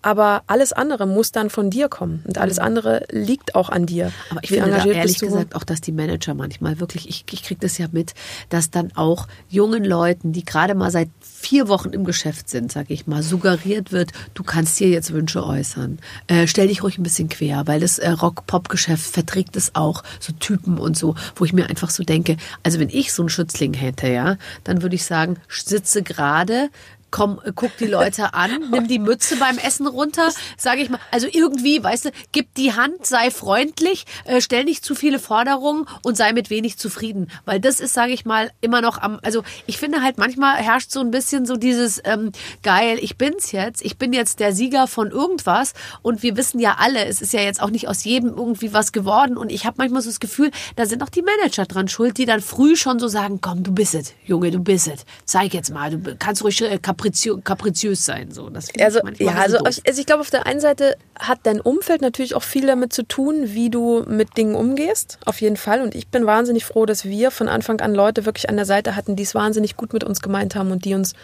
Aber alles andere muss dann von dir kommen. Und alles andere liegt auch an dir. Mhm. Aber ich Wie finde da ehrlich gesagt auch, dass die Manager manchmal wirklich, ich, ich kriege das ja mit, dass dann auch jungen Leuten, die gerade mal seit vier Wochen im Geschäft sind, sag ich mal, suggeriert wird, du kannst dir jetzt Wünsche äußern. Äh, stell dich ruhig ein bisschen quer, weil das äh, Rock-Pop-Geschäft verträgt es auch, so Typen und so, wo ich mir einfach so denke, also wenn ich so einen Schützling hätte, ja, dann würde ich sagen, sitze gerade, komm, äh, guck die Leute an, nimm die Mütze beim Essen runter, sage ich mal. Also irgendwie, weißt du, gib die Hand, sei freundlich, äh, stell nicht zu viele Forderungen und sei mit wenig zufrieden. Weil das ist, sage ich mal, immer noch am, also ich finde halt manchmal herrscht so ein bisschen so dieses, ähm, geil, ich bin's jetzt, ich bin jetzt der Sieger von irgendwas und wir wissen ja alle, es ist ja jetzt auch nicht aus jedem irgendwie was geworden und ich habe manchmal so das Gefühl, da sind auch die Manager dran schuld, die dann früh schon so sagen, komm, du bist es, Junge, du bist es, zeig jetzt mal, du kannst ruhig äh, kapriziö kapriziös sein, so. Das Also, ja, also, doof. also ich glaube, auf der einen Seite hat dein Umfeld natürlich auch viel damit zu tun, wie du mit Dingen umgehst. Auf jeden Fall. Und ich bin wahnsinnig froh, dass wir von Anfang an Leute wirklich an der Seite hatten, die es wahnsinnig gut mit uns gemeint haben und die uns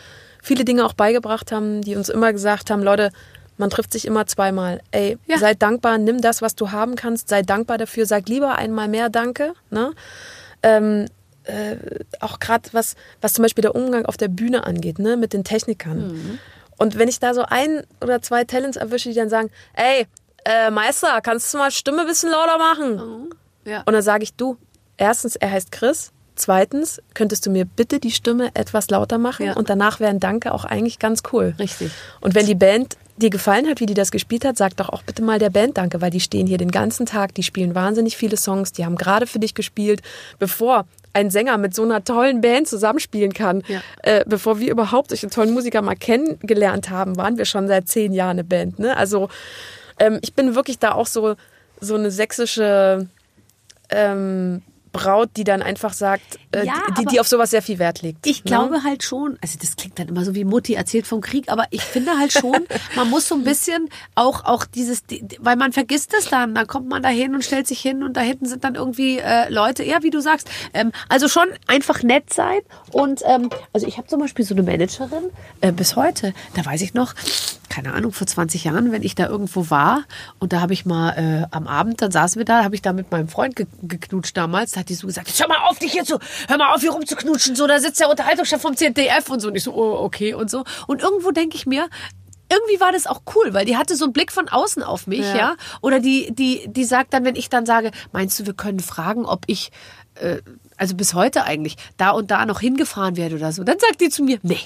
viele Dinge auch beigebracht haben, die uns immer gesagt haben, Leute, man trifft sich immer zweimal. Ey, Ja. sei dankbar, nimm das, was du haben kannst, sei dankbar dafür, sag lieber einmal mehr Danke. Ne? Ähm, äh, auch gerade was, was zum Beispiel der Umgang auf der Bühne angeht, ne, mit den Technikern. Mhm. Und wenn ich da so ein oder zwei Talents erwische, die dann sagen, ey, äh, Meister, kannst du mal Stimme ein bisschen lauter machen? Ja. Und dann sage ich, du, erstens, er heißt Chris. Zweitens, könntest du mir bitte die Stimme etwas lauter machen? Ja. Und danach wäre ein Danke auch eigentlich ganz cool. Richtig. Und wenn die Band dir gefallen hat, wie die das gespielt hat, sag doch auch bitte mal der Band Danke, weil die stehen hier den ganzen Tag, die spielen wahnsinnig viele Songs, die haben gerade für dich gespielt, bevor ein Sänger mit so einer tollen Band zusammenspielen kann. Ja. Äh, bevor wir überhaupt solche tollen Musiker mal kennengelernt haben, waren wir schon seit zehn Jahren eine Band. Ne? Also ähm, ich bin wirklich da auch so, so eine sächsische ähm, Braut, die dann einfach sagt, äh, Ja, die, die auf sowas sehr viel Wert legt. Ich ne? glaube halt schon, also das klingt dann immer so wie Mutti erzählt vom Krieg, aber ich finde halt schon, man muss so ein bisschen auch, auch dieses, die- die- weil man vergisst es dann, dann kommt man da hin und stellt sich hin und da hinten sind dann irgendwie äh, Leute, ja, wie du sagst, ähm, also schon einfach nett sein und ähm, also ich habe zum Beispiel so eine Managerin äh, bis heute, da weiß ich noch, keine Ahnung, vor 20 Jahren, wenn ich da irgendwo war und da habe ich mal äh, am Abend, dann saßen wir da, habe ich da mit meinem Freund ge geknutscht damals, da hat die so gesagt, hör mal auf, dich hier zu, hör mal auf, hier rumzuknutschen, so, da sitzt der Unterhaltungschef vom ZDF und so und ich so, oh, okay und so und irgendwo denke ich mir, irgendwie war das auch cool, weil die hatte so einen Blick von außen auf mich, ja. Ja. Oder die, die, die sagt dann, wenn ich dann sage, meinst du, wir können fragen, ob ich, äh, also bis heute eigentlich, da und da noch hingefahren werde oder so, dann sagt die zu mir, nee.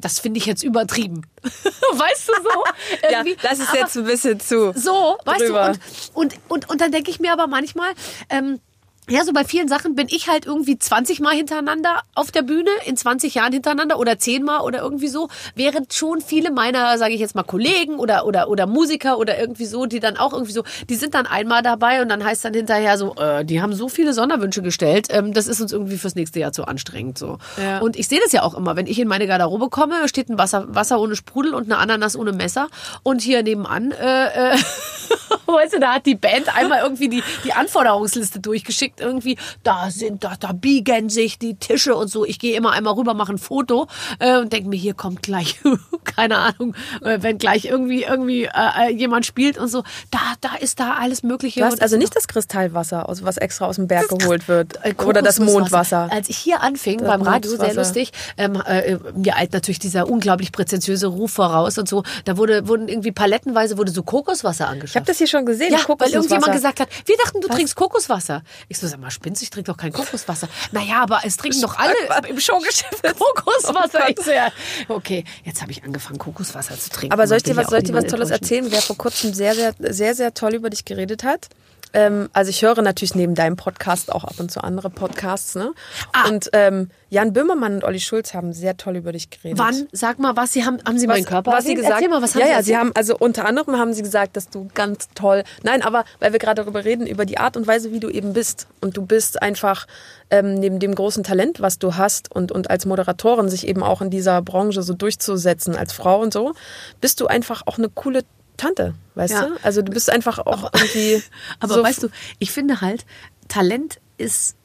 Das finde ich jetzt übertrieben. weißt du so? Ja, das ist Aber- jetzt ein bisschen zu. so, weißt drüber. du, und, und, und, und dann denke ich mir aber manchmal, ähm, ja, so bei vielen Sachen bin ich halt irgendwie 20 Mal hintereinander auf der Bühne, in 20 Jahren hintereinander oder 10 Mal oder irgendwie so, während schon viele meiner, sage ich jetzt mal, Kollegen oder, oder, oder Musiker oder irgendwie so, die dann auch irgendwie so, die sind dann einmal dabei und dann heißt dann hinterher so, äh, die haben so viele Sonderwünsche gestellt, ähm, das ist uns irgendwie fürs nächste Jahr zu anstrengend so. Ja. Und ich sehe das ja auch immer, wenn ich in meine Garderobe komme, steht ein Wasser, Wasser ohne Sprudel und eine Ananas ohne Messer und hier nebenan, äh, äh, weißt du, da hat die Band einmal irgendwie die, die Anforderungsliste durchgeschickt, irgendwie, da sind, da, da biegen sich die Tische und so. Ich gehe immer einmal rüber, mache ein Foto äh, und denke mir, hier kommt gleich, keine Ahnung, äh, wenn gleich irgendwie, irgendwie äh, äh, jemand spielt und so, da, da ist da alles Mögliche. Du hast also nicht das Kristallwasser, aus- was extra aus dem Berg geholt wird. äh, Oder das. Mondwasser. Als ich hier anfing Das beim Radio, sehr lustig, ähm, äh, mir eilt natürlich dieser unglaublich präzentiöse Ruf voraus und so. Da wurde, wurden irgendwie palettenweise wurde so Kokoswasser angeschafft. Ich habe das hier schon gesehen. ja, weil Kokosnusswasser. irgendjemand gesagt hat, wir dachten, du trinkst Kokoswasser. Ich so, sag mal, spinnst? Ich trinke doch kein Kokoswasser. Naja, aber es trinken doch alle im Showgeschäft Kokoswasser. Ja. Okay, jetzt habe ich angefangen, Kokoswasser zu trinken. Aber soll ich dir was, soll ich dir was Tolles erzählen, wer vor kurzem sehr, sehr, sehr, sehr toll über dich geredet hat? Ähm, also ich höre natürlich neben deinem Podcast auch ab und zu andere Podcasts, ne? Ah. Und ähm, Jan Böhmermann und Olli Schulz haben sehr toll über dich geredet. Wann? Sag mal, was Sie haben, haben Sie meinen Körper was sie gesagt, Erzähl mal, was haben ja, Sie ja, sie haben also unter anderem haben sie gesagt, dass du ganz toll. Nein, aber weil wir gerade darüber reden über die Art und Weise, wie du eben bist und du bist einfach ähm, neben dem großen Talent, was du hast und und als Moderatorin sich eben auch in dieser Branche so durchzusetzen als Frau und so, bist du einfach auch eine coole Tante, weißt Ja. du? Also du bist einfach auch irgendwie. Aber so weißt du, ich finde halt, Talent ist,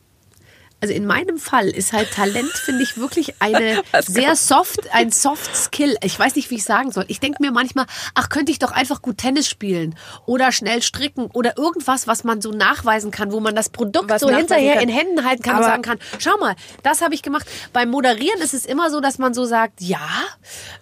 also in meinem Fall ist halt Talent, finde ich, wirklich eine sehr soft, ein Soft Skill. Ich weiß nicht, wie ich sagen soll. Ich denke mir manchmal, ach, könnte ich doch einfach gut Tennis spielen oder schnell stricken oder irgendwas, was man so nachweisen kann, wo man das Produkt Was so hinterher kann. in Händen halten kann und Aber- sagen kann, schau mal, das habe ich gemacht. Beim Moderieren ist es immer so, dass man so sagt, ja,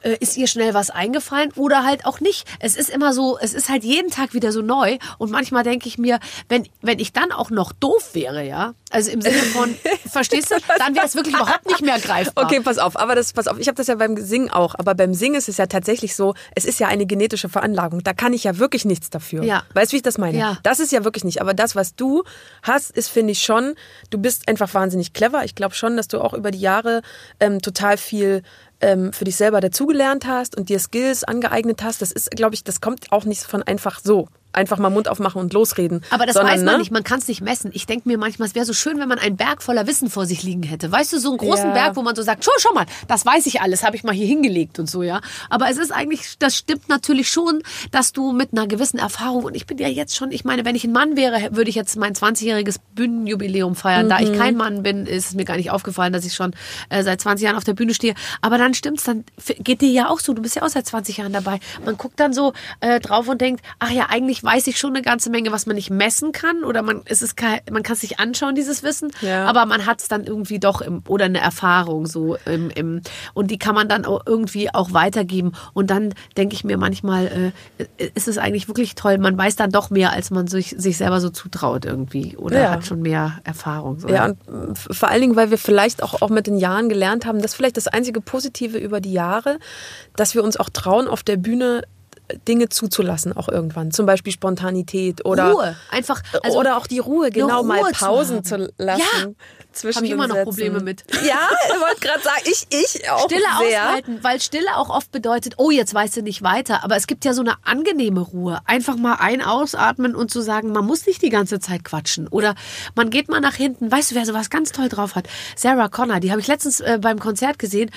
äh, ist ihr schnell was eingefallen oder halt auch nicht. Es ist immer so, es ist halt jeden Tag wieder so neu und manchmal denke ich mir, wenn, wenn ich dann auch noch doof wäre, ja, also im Sinne von, verstehst du, dann wäre es wirklich überhaupt nicht mehr greifbar. Okay, pass auf, aber das, pass auf, ich habe das ja beim Singen auch, aber beim Singen ist es ja tatsächlich so, es ist ja eine genetische Veranlagung, da kann ich ja wirklich nichts dafür. Ja. Weißt du, wie ich das meine? Ja. Das ist ja wirklich nicht, aber das, was du hast, ist, finde ich schon, du bist einfach wahnsinnig clever. Ich glaube schon, dass du auch über die Jahre ähm, total viel ähm, für dich selber dazugelernt hast und dir Skills angeeignet hast. Das ist, glaube ich, das kommt auch nicht von einfach so. Einfach mal Mund aufmachen und losreden. Aber das sondern, weiß man ne? nicht, man kann es nicht messen. Ich denke mir manchmal, es wäre so schön, wenn man einen Berg voller Wissen vor sich liegen hätte. Weißt du, so einen großen Ja. Berg, wo man so sagt, schau, schau mal, das weiß ich alles, habe ich mal hier hingelegt und so, ja. Aber es ist eigentlich, das stimmt natürlich schon, dass du mit einer gewissen Erfahrung, und ich bin ja jetzt schon, ich meine, wenn ich ein Mann wäre, würde ich jetzt mein 20-jähriges Bühnenjubiläum feiern. Da ich kein Mann bin, ist es mir gar nicht aufgefallen, dass ich schon äh, seit 20 Jahren auf der Bühne stehe. Aber dann stimmt's, dann geht dir ja auch so, du bist ja auch seit 20 Jahren dabei. Man guckt dann so äh, drauf und denkt, ach ja, eigentlich eigentlich weiß ich schon eine ganze Menge, was man nicht messen kann oder man es ist kein, man kann es sich anschauen dieses Wissen, Ja. aber man hat es dann irgendwie doch im, oder eine Erfahrung so im, im und die kann man dann auch irgendwie auch weitergeben und dann denke ich mir manchmal äh, ist es eigentlich wirklich toll, man weiß dann doch mehr, als man sich, sich selber so zutraut irgendwie oder Ja. hat schon mehr Erfahrung. So. Ja, und vor allen Dingen, weil wir vielleicht auch, auch mit den Jahren gelernt haben, das ist vielleicht das einzige Positive über die Jahre, dass wir uns auch trauen, auf der Bühne Dinge zuzulassen, auch irgendwann. Zum Beispiel Spontanität oder, Ruhe, einfach also oder auch die Ruhe, genau, Ruhe mal zu Pausen haben. zu, lassen. Ja, zwischen Habe ich immer noch Sätzen. Probleme mit. Ja, ich wollte gerade sagen, ich, ich auch Stille sehr. aushalten, weil Stille auch oft bedeutet, oh, jetzt weißt du nicht weiter. Aber es gibt ja so eine angenehme Ruhe. Einfach mal ein ausatmen und zu sagen, man muss nicht die ganze Zeit quatschen. Oder man geht mal nach hinten. Weißt du, wer sowas ganz toll drauf hat? Sarah Connor, die habe ich letztens äh, beim Konzert gesehen.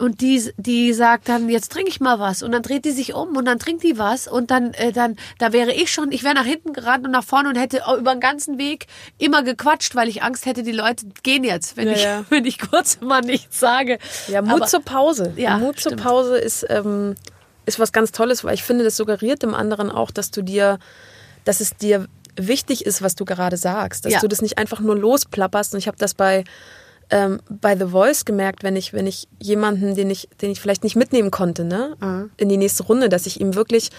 Und die, die sagt dann, jetzt trinke ich mal was. Und dann dreht die sich um und dann trinkt die was. Und dann, äh, dann, da wäre ich schon, ich wäre nach hinten gerannt und nach vorne und hätte auch über den ganzen Weg immer gequatscht, weil ich Angst hätte, die Leute gehen jetzt, wenn, Ja, ich, ja. wenn ich kurz mal nichts sage. Ja, Mut Aber- zur Pause. Ja, Mut zur stimmt. Pause ist, ähm, ist was ganz Tolles, weil ich finde, das suggeriert dem anderen auch, dass du dir, dass es dir wichtig ist, was du gerade sagst. Dass Ja. du das nicht einfach nur losplapperst. Und ich habe das bei, ähm, bei The Voice gemerkt, wenn ich, wenn ich jemanden, den ich, den ich vielleicht nicht mitnehmen konnte, ne, Mhm. in die nächste Runde, dass ich ihm wirklich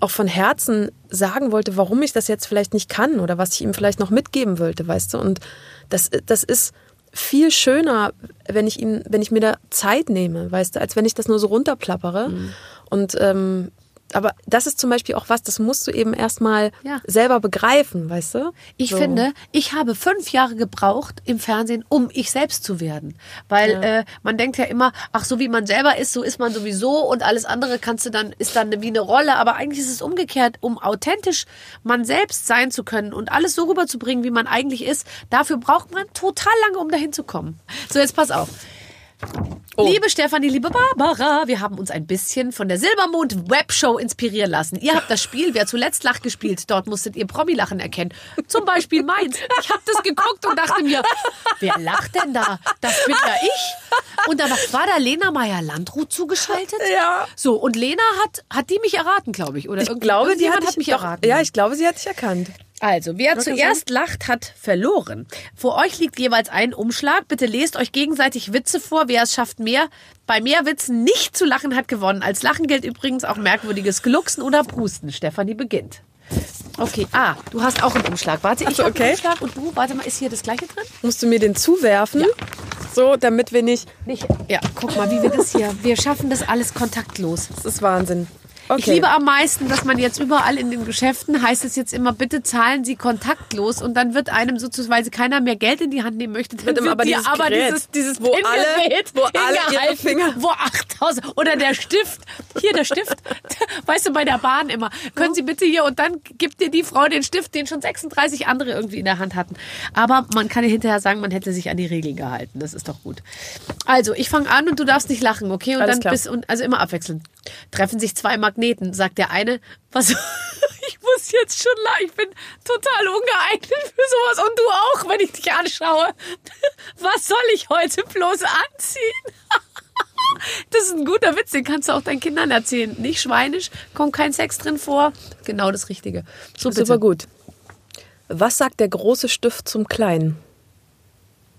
auch von Herzen sagen wollte, warum ich das jetzt vielleicht nicht kann oder was ich ihm vielleicht noch mitgeben wollte, weißt du? Und das, das ist viel schöner, wenn ich ihm, wenn ich mir da Zeit nehme, weißt du, als wenn ich das nur so runterplappere. Mhm. Und ähm, aber das ist zum Beispiel auch was, das musst du eben erstmal Ja. selber begreifen, weißt du? Ich So. finde, ich habe fünf Jahre gebraucht im Fernsehen, um ich selbst zu werden. Weil äh, man denkt ja immer, ach, so wie man selber ist, so ist man sowieso und alles andere kannst du dann, ist dann wie eine Rolle. Aber eigentlich ist es umgekehrt, um authentisch man selbst sein zu können und alles so rüberzubringen, wie man eigentlich ist. Dafür braucht man total lange, um dahin zu kommen. So, jetzt pass auf. Liebe Stefanie, liebe Barbara, wir haben uns ein bisschen von der Silbermond Webshow inspirieren lassen. Ihr habt das Spiel Wer zuletzt lacht gespielt. Dort musstet ihr Promi-Lachen erkennen. Zum Beispiel meins. Ich habe das geguckt und dachte mir, wer lacht denn da? Das bin ja ich. Und da war, war da Lena Meyer-Landrut zugeschaltet? Ja. So, und Lena hat, hat die mich erraten, glaube ich. Oder Ich glaube, die hat, hat mich doch, erraten. Ja, ich glaube, sie hat dich erkannt. Also, wer zuerst lacht, hat verloren. Vor euch liegt jeweils ein Umschlag. Bitte lest euch gegenseitig Witze vor. Wer es schafft, mehr bei mehr Witzen nicht zu lachen, hat gewonnen. Als Lachen gilt übrigens auch merkwürdiges Glucksen oder Pusten. Stefanie beginnt. Okay, ah, du hast auch einen Umschlag. Warte, ich so, habe einen okay. Umschlag und du, warte mal, ist hier das gleiche drin? Musst du mir den zuwerfen? So, damit wir nicht. Nicht. Ja, guck mal, wie wir das hier, wir schaffen das alles kontaktlos. Das ist Wahnsinn. Okay. Ich liebe am meisten, dass man jetzt überall in den Geschäften heißt es jetzt immer, bitte zahlen Sie kontaktlos und dann wird einem sozusagen keiner mehr Geld in die Hand nehmen möchte. Dann Wird aber dir dieses aber Gerät, dieses, dieses wo alle- wo alle ihre Finger- wo 8000 oder der Stift, hier der Stift, weißt du, bei der Bahn immer, können Sie bitte hier und dann gibt dir die Frau den Stift, den schon 36 andere irgendwie in der Hand hatten. Aber man kann ja hinterher sagen, man hätte sich an die Regeln gehalten. Das ist doch gut. Also, ich fange an und du darfst nicht lachen, okay? Und Alles dann klar. bis und also immer abwechselnd. Treffen sich zwei Magneten, sagt der eine, was ich muss jetzt schon lachen, ich bin total ungeeignet für sowas und du auch, wenn ich dich anschaue. Was soll ich heute bloß anziehen? Das ist ein guter Witz, den kannst du auch deinen Kindern erzählen. Nicht schweinisch, kommt kein Sex drin vor. Genau das Richtige. So bitte. Super gut. Was sagt der große Stift zum kleinen?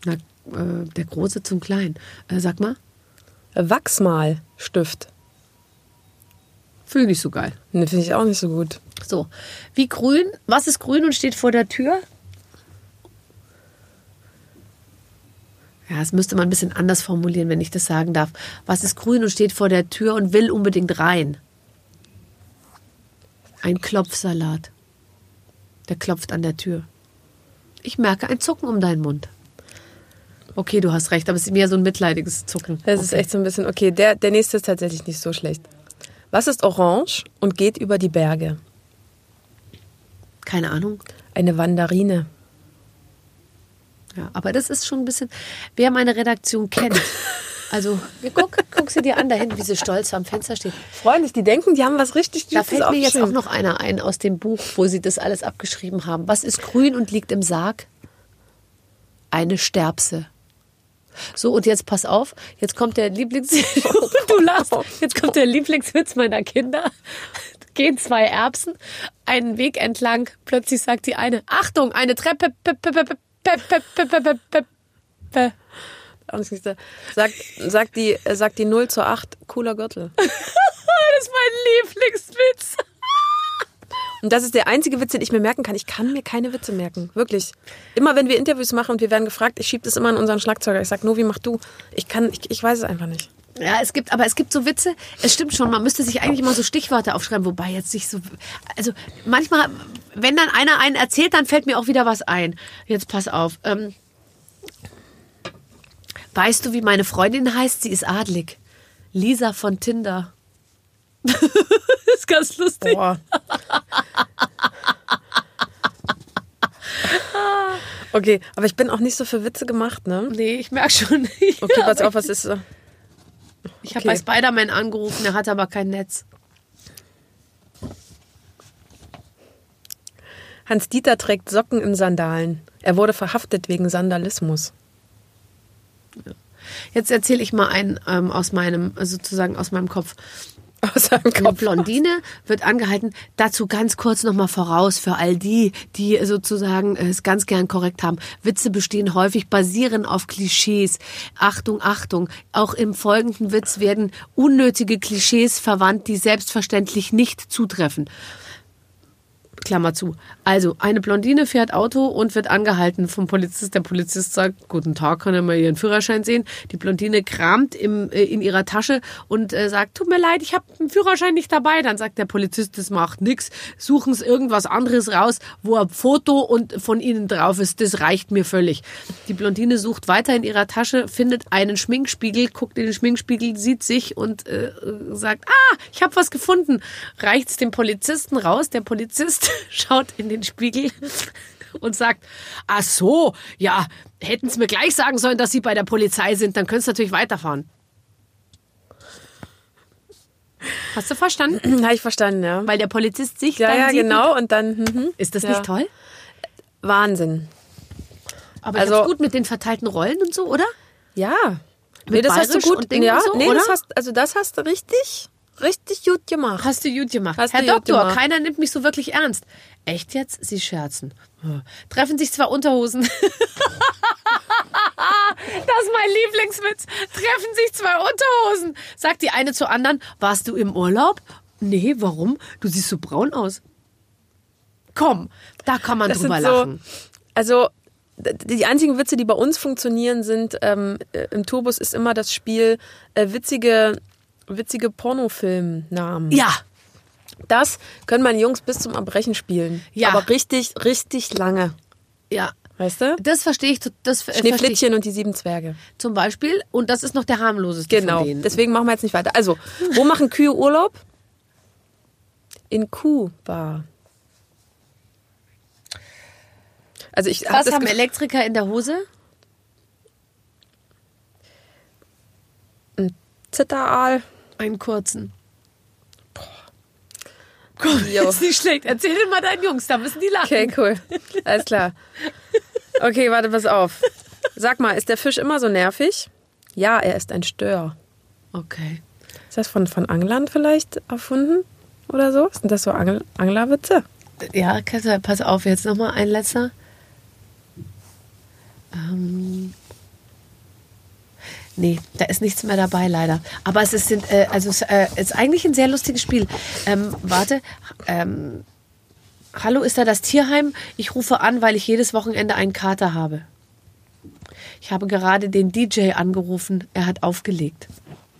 Na, äh, der Große zum Kleinen. Äh, sag mal, Wachsmalstift. Fühl nicht so geil. Ne, finde ich auch nicht so gut. So, wie grün, was ist grün und steht vor der Tür? Ja, das müsste man ein bisschen anders formulieren, wenn ich das sagen darf. Was ist grün und steht vor der Tür und will unbedingt rein? Ein Klopfsalat. Der klopft an der Tür. Ich merke ein Zucken um deinen Mund. Okay, du hast recht, aber es ist mehr so ein mitleidiges Zucken. Das ist echt so ein bisschen, okay, der, der nächste ist tatsächlich nicht so schlecht. Was ist orange und geht über die Berge? Keine Ahnung. Eine Wanderine. Ja, aber das ist schon ein bisschen, wer meine Redaktion kennt. Also, guck, guck sie dir an, da hinten, wie sie stolz am Fenster steht. Freundlich, die denken, die haben was richtig Da fällt mir jetzt auch noch einer ein aus dem Buch, wo sie das alles abgeschrieben haben. Was ist grün und liegt im Sarg? Eine Sterbse. So, und jetzt pass auf, jetzt kommt der Lieblingswitz. du lachst. Jetzt kommt der Lieblingswitz meiner Kinder. Gehen zwei Erbsen einen Weg entlang. Plötzlich sagt die eine, Achtung, eine Treppe. Sagt, sagt die äh, 0 zu 8, cooler Gürtel. das ist mein Lieblingswitz. Und das ist der einzige Witz, den ich mir merken kann. Ich kann mir keine Witze merken. Wirklich. Immer wenn wir Interviews machen und wir werden gefragt, ich schiebe das immer an unseren Schlagzeuger. Ich sage, Novi, mach du. Ich kann, ich, ich weiß es einfach nicht. Ja, es gibt, aber es gibt so Witze. Es stimmt schon, man müsste sich eigentlich immer so Stichworte aufschreiben, wobei jetzt nicht so. Also manchmal, wenn dann einer einen erzählt, dann fällt mir auch wieder was ein. Jetzt pass auf. Ähm, weißt du, wie meine Freundin heißt? Sie ist adlig. Lisa von Tinder. ist ganz lustig. Boah. Okay, aber ich bin auch nicht so für Witze gemacht, ne? Nee, ich merke schon. Okay, Ja, pass auf, was ist so? Ich habe okay. bei Spider-Man angerufen, er hat aber kein Netz. Hans Dieter trägt Socken in Sandalen. Er wurde verhaftet wegen Sandalismus. Jetzt erzähle ich mal einen ähm, aus meinem, sozusagen aus meinem Kopf. Aus seinem Eine Kopf. Blondine wird angehalten. Dazu ganz kurz nochmal voraus für all die, die sozusagen es ganz gern korrekt haben. Witze bestehen häufig, basieren auf Klischees. Achtung, Achtung. Auch im folgenden Witz werden unnötige Klischees verwandt, die selbstverständlich nicht zutreffen. Klammer zu. Also, eine Blondine fährt Auto und wird angehalten vom Polizist. Der Polizist sagt, guten Tag, kann er mal ihren Führerschein sehen. Die Blondine kramt im, äh, in ihrer Tasche und äh, sagt, tut mir leid, ich habe den Führerschein nicht dabei. Dann sagt der Polizist, das macht nix. Suchen Sie irgendwas anderes raus, wo ein Foto und von Ihnen drauf ist. Das reicht mir völlig. Die Blondine sucht weiter in ihrer Tasche, findet einen Schminkspiegel, guckt in den Schminkspiegel, sieht sich und äh, sagt, ah, ich habe was gefunden. Reicht's dem Polizisten raus. Der Polizist schaut in den Spiegel und sagt, ach so, ja, hätten Sie mir gleich sagen sollen, dass Sie bei der Polizei sind, dann können Sie natürlich weiterfahren. Hast du verstanden? Habe ich verstanden, ja. Weil der Polizist sich Ja, dann ja, sieht. genau. Und dann, mhm. Ist das Ja. nicht toll? Wahnsinn. Aber Also- gut mit den verteilten Rollen und so, oder? Ja. Mit nee, das hast du Bayerisch gut. und Ding ja, so, nee, oder? das hast, also das hast du richtig, richtig gut gemacht. Hast du gut gemacht. Hast Herr Doktor, gemacht. keiner nimmt mich so wirklich ernst. Echt jetzt? Sie scherzen. Hm. Treffen sich zwei Unterhosen. das ist mein Lieblingswitz. Treffen sich zwei Unterhosen. Sagt die eine zur anderen, warst du im Urlaub? Nee, warum? Du siehst so braun aus. Komm, da kann man Das drüber so- lachen. Also die einzigen Witze, die bei uns funktionieren, sind ähm, äh, im Tourbus ist immer das Spiel äh, witzige, witzige Pornofilmnamen. Ja, Das können meine Jungs bis zum Erbrechen spielen. Ja. Aber richtig, richtig lange. ja. Weißt du? Das verstehe ich. Das äh, verstehe ich Schneeflittchen und die sieben Zwerge. zum Beispiel. Und das ist noch der harmloseste Genau. von denen. Deswegen machen wir jetzt nicht weiter. Also, wo machen Kühe Urlaub? In Kuhbar. Also ich hab Was das haben Elektriker in der Hose? Zitteraal. Einen kurzen. Jo. Ist nicht schlecht. Erzähl den mal deinen Jungs, da müssen die lachen. Okay, cool. Alles klar. Okay, warte, pass auf. Sag mal, ist der Fisch immer so nervig? Ja, er ist ein Stör. Okay. Ist das von, von Anglern vielleicht erfunden? Oder so? Sind das so Angel Anglerwitze? Ja, Kette, pass auf, jetzt nochmal ein letzter. Ähm, nee, da ist nichts mehr dabei, leider. Aber es ist, äh, also äh, ist eigentlich ein sehr lustiges Spiel. Ähm, warte, ähm, hallo, ist da das Tierheim? Ich rufe an, weil ich jedes Wochenende einen Kater habe. Ich habe gerade den DJ angerufen, er hat aufgelegt.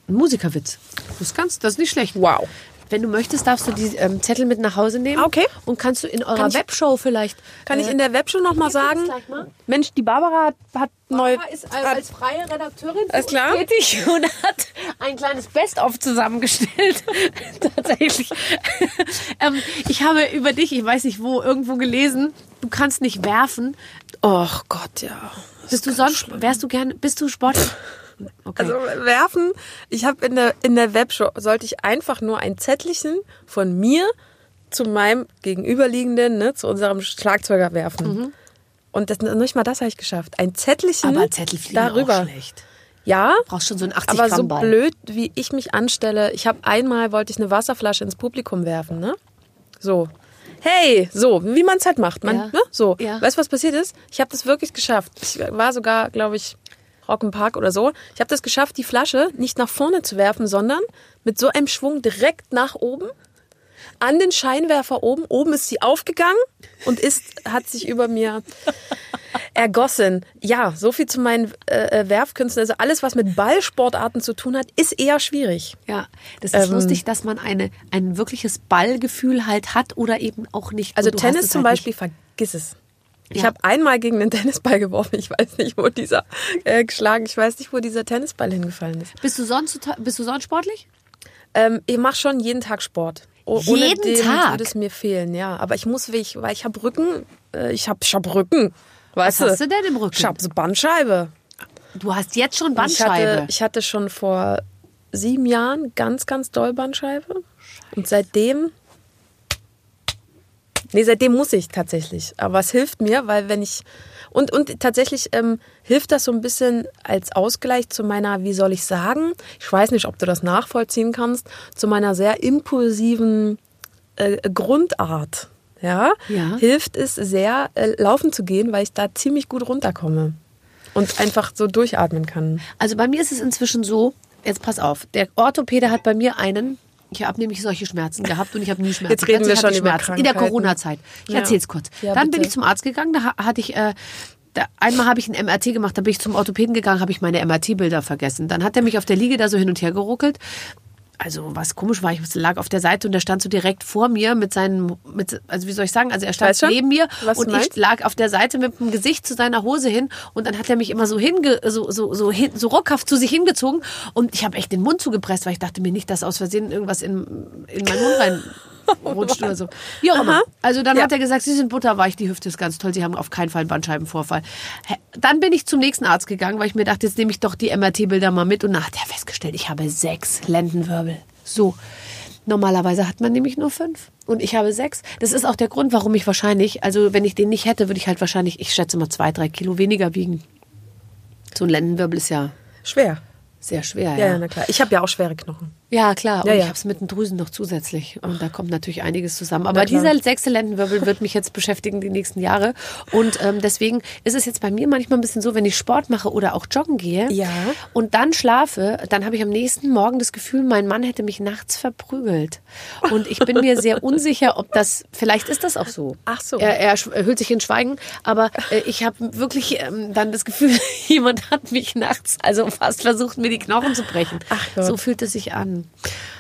Ein Musikerwitz. Das ganz, das ist nicht schlecht. Wow. Wenn du möchtest, darfst du die ähm, Zettel mit nach Hause nehmen. Okay. Und kannst du in eurer Kann ich- Webshow vielleicht. Kann ich äh, in der Webshow noch mal sagen? mal. Mensch, die Barbara hat, hat neu. Barbara ist als, als freie Redakteurin Alles klar. tätig und hat ein kleines Best-of zusammengestellt. Tatsächlich. ähm, ich habe über dich, ich weiß nicht wo, irgendwo gelesen, du kannst nicht werfen. Och Gott, ja. Bist du sonst, wärst du gerne, bist du Sportler? Okay. Also werfen, ich habe in der, in der Webshow, sollte ich einfach nur ein Zettelchen von mir zu meinem Gegenüberliegenden, ne, zu unserem Schlagzeuger werfen. Und das, nicht mal das habe ich geschafft. Ein Zettelchen Aber Zettel darüber. auch schlecht. Ja, Brauchst schon so einen 80 aber so blöd, wie ich mich anstelle. Ich habe einmal, wollte ich eine Wasserflasche ins Publikum werfen, ne? So. Hey, so, wie man es halt macht. Man, Ja. ne? So. Ja. Weißt du, was passiert ist? Ich habe das wirklich geschafft. Ich war sogar, glaube ich, Rock'n'Park oder so. Ich habe das geschafft, die Flasche nicht nach vorne zu werfen, sondern mit so einem Schwung direkt nach oben. An den Scheinwerfer oben. Oben ist sie aufgegangen und ist, hat sich über mir ergossen. Ja, so viel zu meinen äh, äh, Werfkünsten. Also alles, was mit Ballsportarten zu tun hat, ist eher schwierig. Ja, das ist Ähm, lustig, dass man eine, ein wirkliches Ballgefühl halt hat oder eben auch nicht. Also Tennis zum halt Beispiel, vergiss es. Ich Ja. habe einmal gegen einen Tennisball geworfen. Ich weiß nicht, wo dieser äh, geschlagen. Ich weiß nicht, wo dieser Tennisball hingefallen ist. Bist du sonst bist du sonst sportlich? Ähm, ich mache schon jeden Tag Sport. O ohne Jeden den Tag? würde es mir fehlen, ja. Aber ich muss, weil ich, weil ich habe Rücken. Äh, ich habe ich hab Rücken. Weißt Was hast du denn im Rücken? Ich habe so Bandscheibe. Du hast jetzt schon Ich Bandscheibe. hatte, ich hatte schon vor sieben Jahren ganz, ganz doll Bandscheibe. Und seitdem. Nee, seitdem muss ich tatsächlich. Aber es hilft mir, weil wenn ich. Und, und tatsächlich ähm, hilft das so ein bisschen als Ausgleich zu meiner, wie soll ich sagen, ich weiß nicht, ob du das nachvollziehen kannst, zu meiner sehr impulsiven äh, Grundart. Ja? Ja. hilft es sehr, äh, laufen zu gehen, weil ich da ziemlich gut runterkomme und einfach so durchatmen kann. Also bei mir ist es inzwischen so, jetzt pass auf, der Orthopäde hat bei mir einen, ich habe nämlich solche Schmerzen gehabt und ich habe nie Schmerzen. Jetzt reden wir schon ich über Schmerzen in der. Corona-Zeit. Ich Ja. erzähl's kurz. Ja, Dann bin ich zum Arzt gegangen, da ha- hatte ich... Äh, da, einmal habe ich ein MRT gemacht, da bin ich zum Orthopäden gegangen, habe ich meine MRT-Bilder vergessen. Dann hat er mich auf der Liege da so hin und her geruckelt. Also was komisch war, ich lag auf der Seite und er stand so direkt vor mir mit seinen, mit, also wie soll ich sagen, also er stand Weiß schon, neben mir und ich lag auf der Seite mit dem Gesicht zu seiner Hose hin und dann hat er mich immer so hinge, so, so, so, hin, so ruckhaft zu sich hingezogen und ich habe echt den Mund zugepresst, weil ich dachte mir nicht, dass aus Versehen irgendwas in, in meinen Mund rein rutscht oder so. Wie auch immer. Also dann Ja. hat er gesagt, Sie sind butterweich, die Hüfte ist ganz toll, Sie haben auf keinen Fall einen Bandscheibenvorfall. Dann bin ich zum nächsten Arzt gegangen, weil ich mir dachte, jetzt nehme ich doch die MRT-Bilder mal mit und dann hat er festgestellt, ich habe sechs Lendenwirbel. So. Normalerweise hat man nämlich nur fünf. Und ich habe sechs. Das ist auch der Grund, warum ich wahrscheinlich, also wenn ich den nicht hätte, würde ich halt wahrscheinlich, ich schätze mal zwei, drei Kilo weniger wiegen. So ein Lendenwirbel ist ja Schwer. sehr schwer. Ja, ja, na klar. Ich habe ja auch schwere Knochen. Ja klar. Und Ja, ja. ich habe es mit den Drüsen noch zusätzlich. Und da kommt natürlich einiges zusammen. Aber dieser sechste Lendenwirbel wird mich jetzt beschäftigen die nächsten Jahre. Und ähm, deswegen ist es jetzt bei mir manchmal ein bisschen so, wenn ich Sport mache oder auch joggen gehe Ja. und dann schlafe, dann habe ich am nächsten Morgen das Gefühl, mein Mann hätte mich nachts verprügelt. Und ich bin mir sehr unsicher, ob das, vielleicht ist das auch so. Ach so. Er, er hüllt sich in Schweigen, aber äh, ich habe wirklich ähm, dann das Gefühl, jemand hat mich nachts also fast versucht, mir die Knochen zu brechen. Ach Gott. so fühlt es sich an.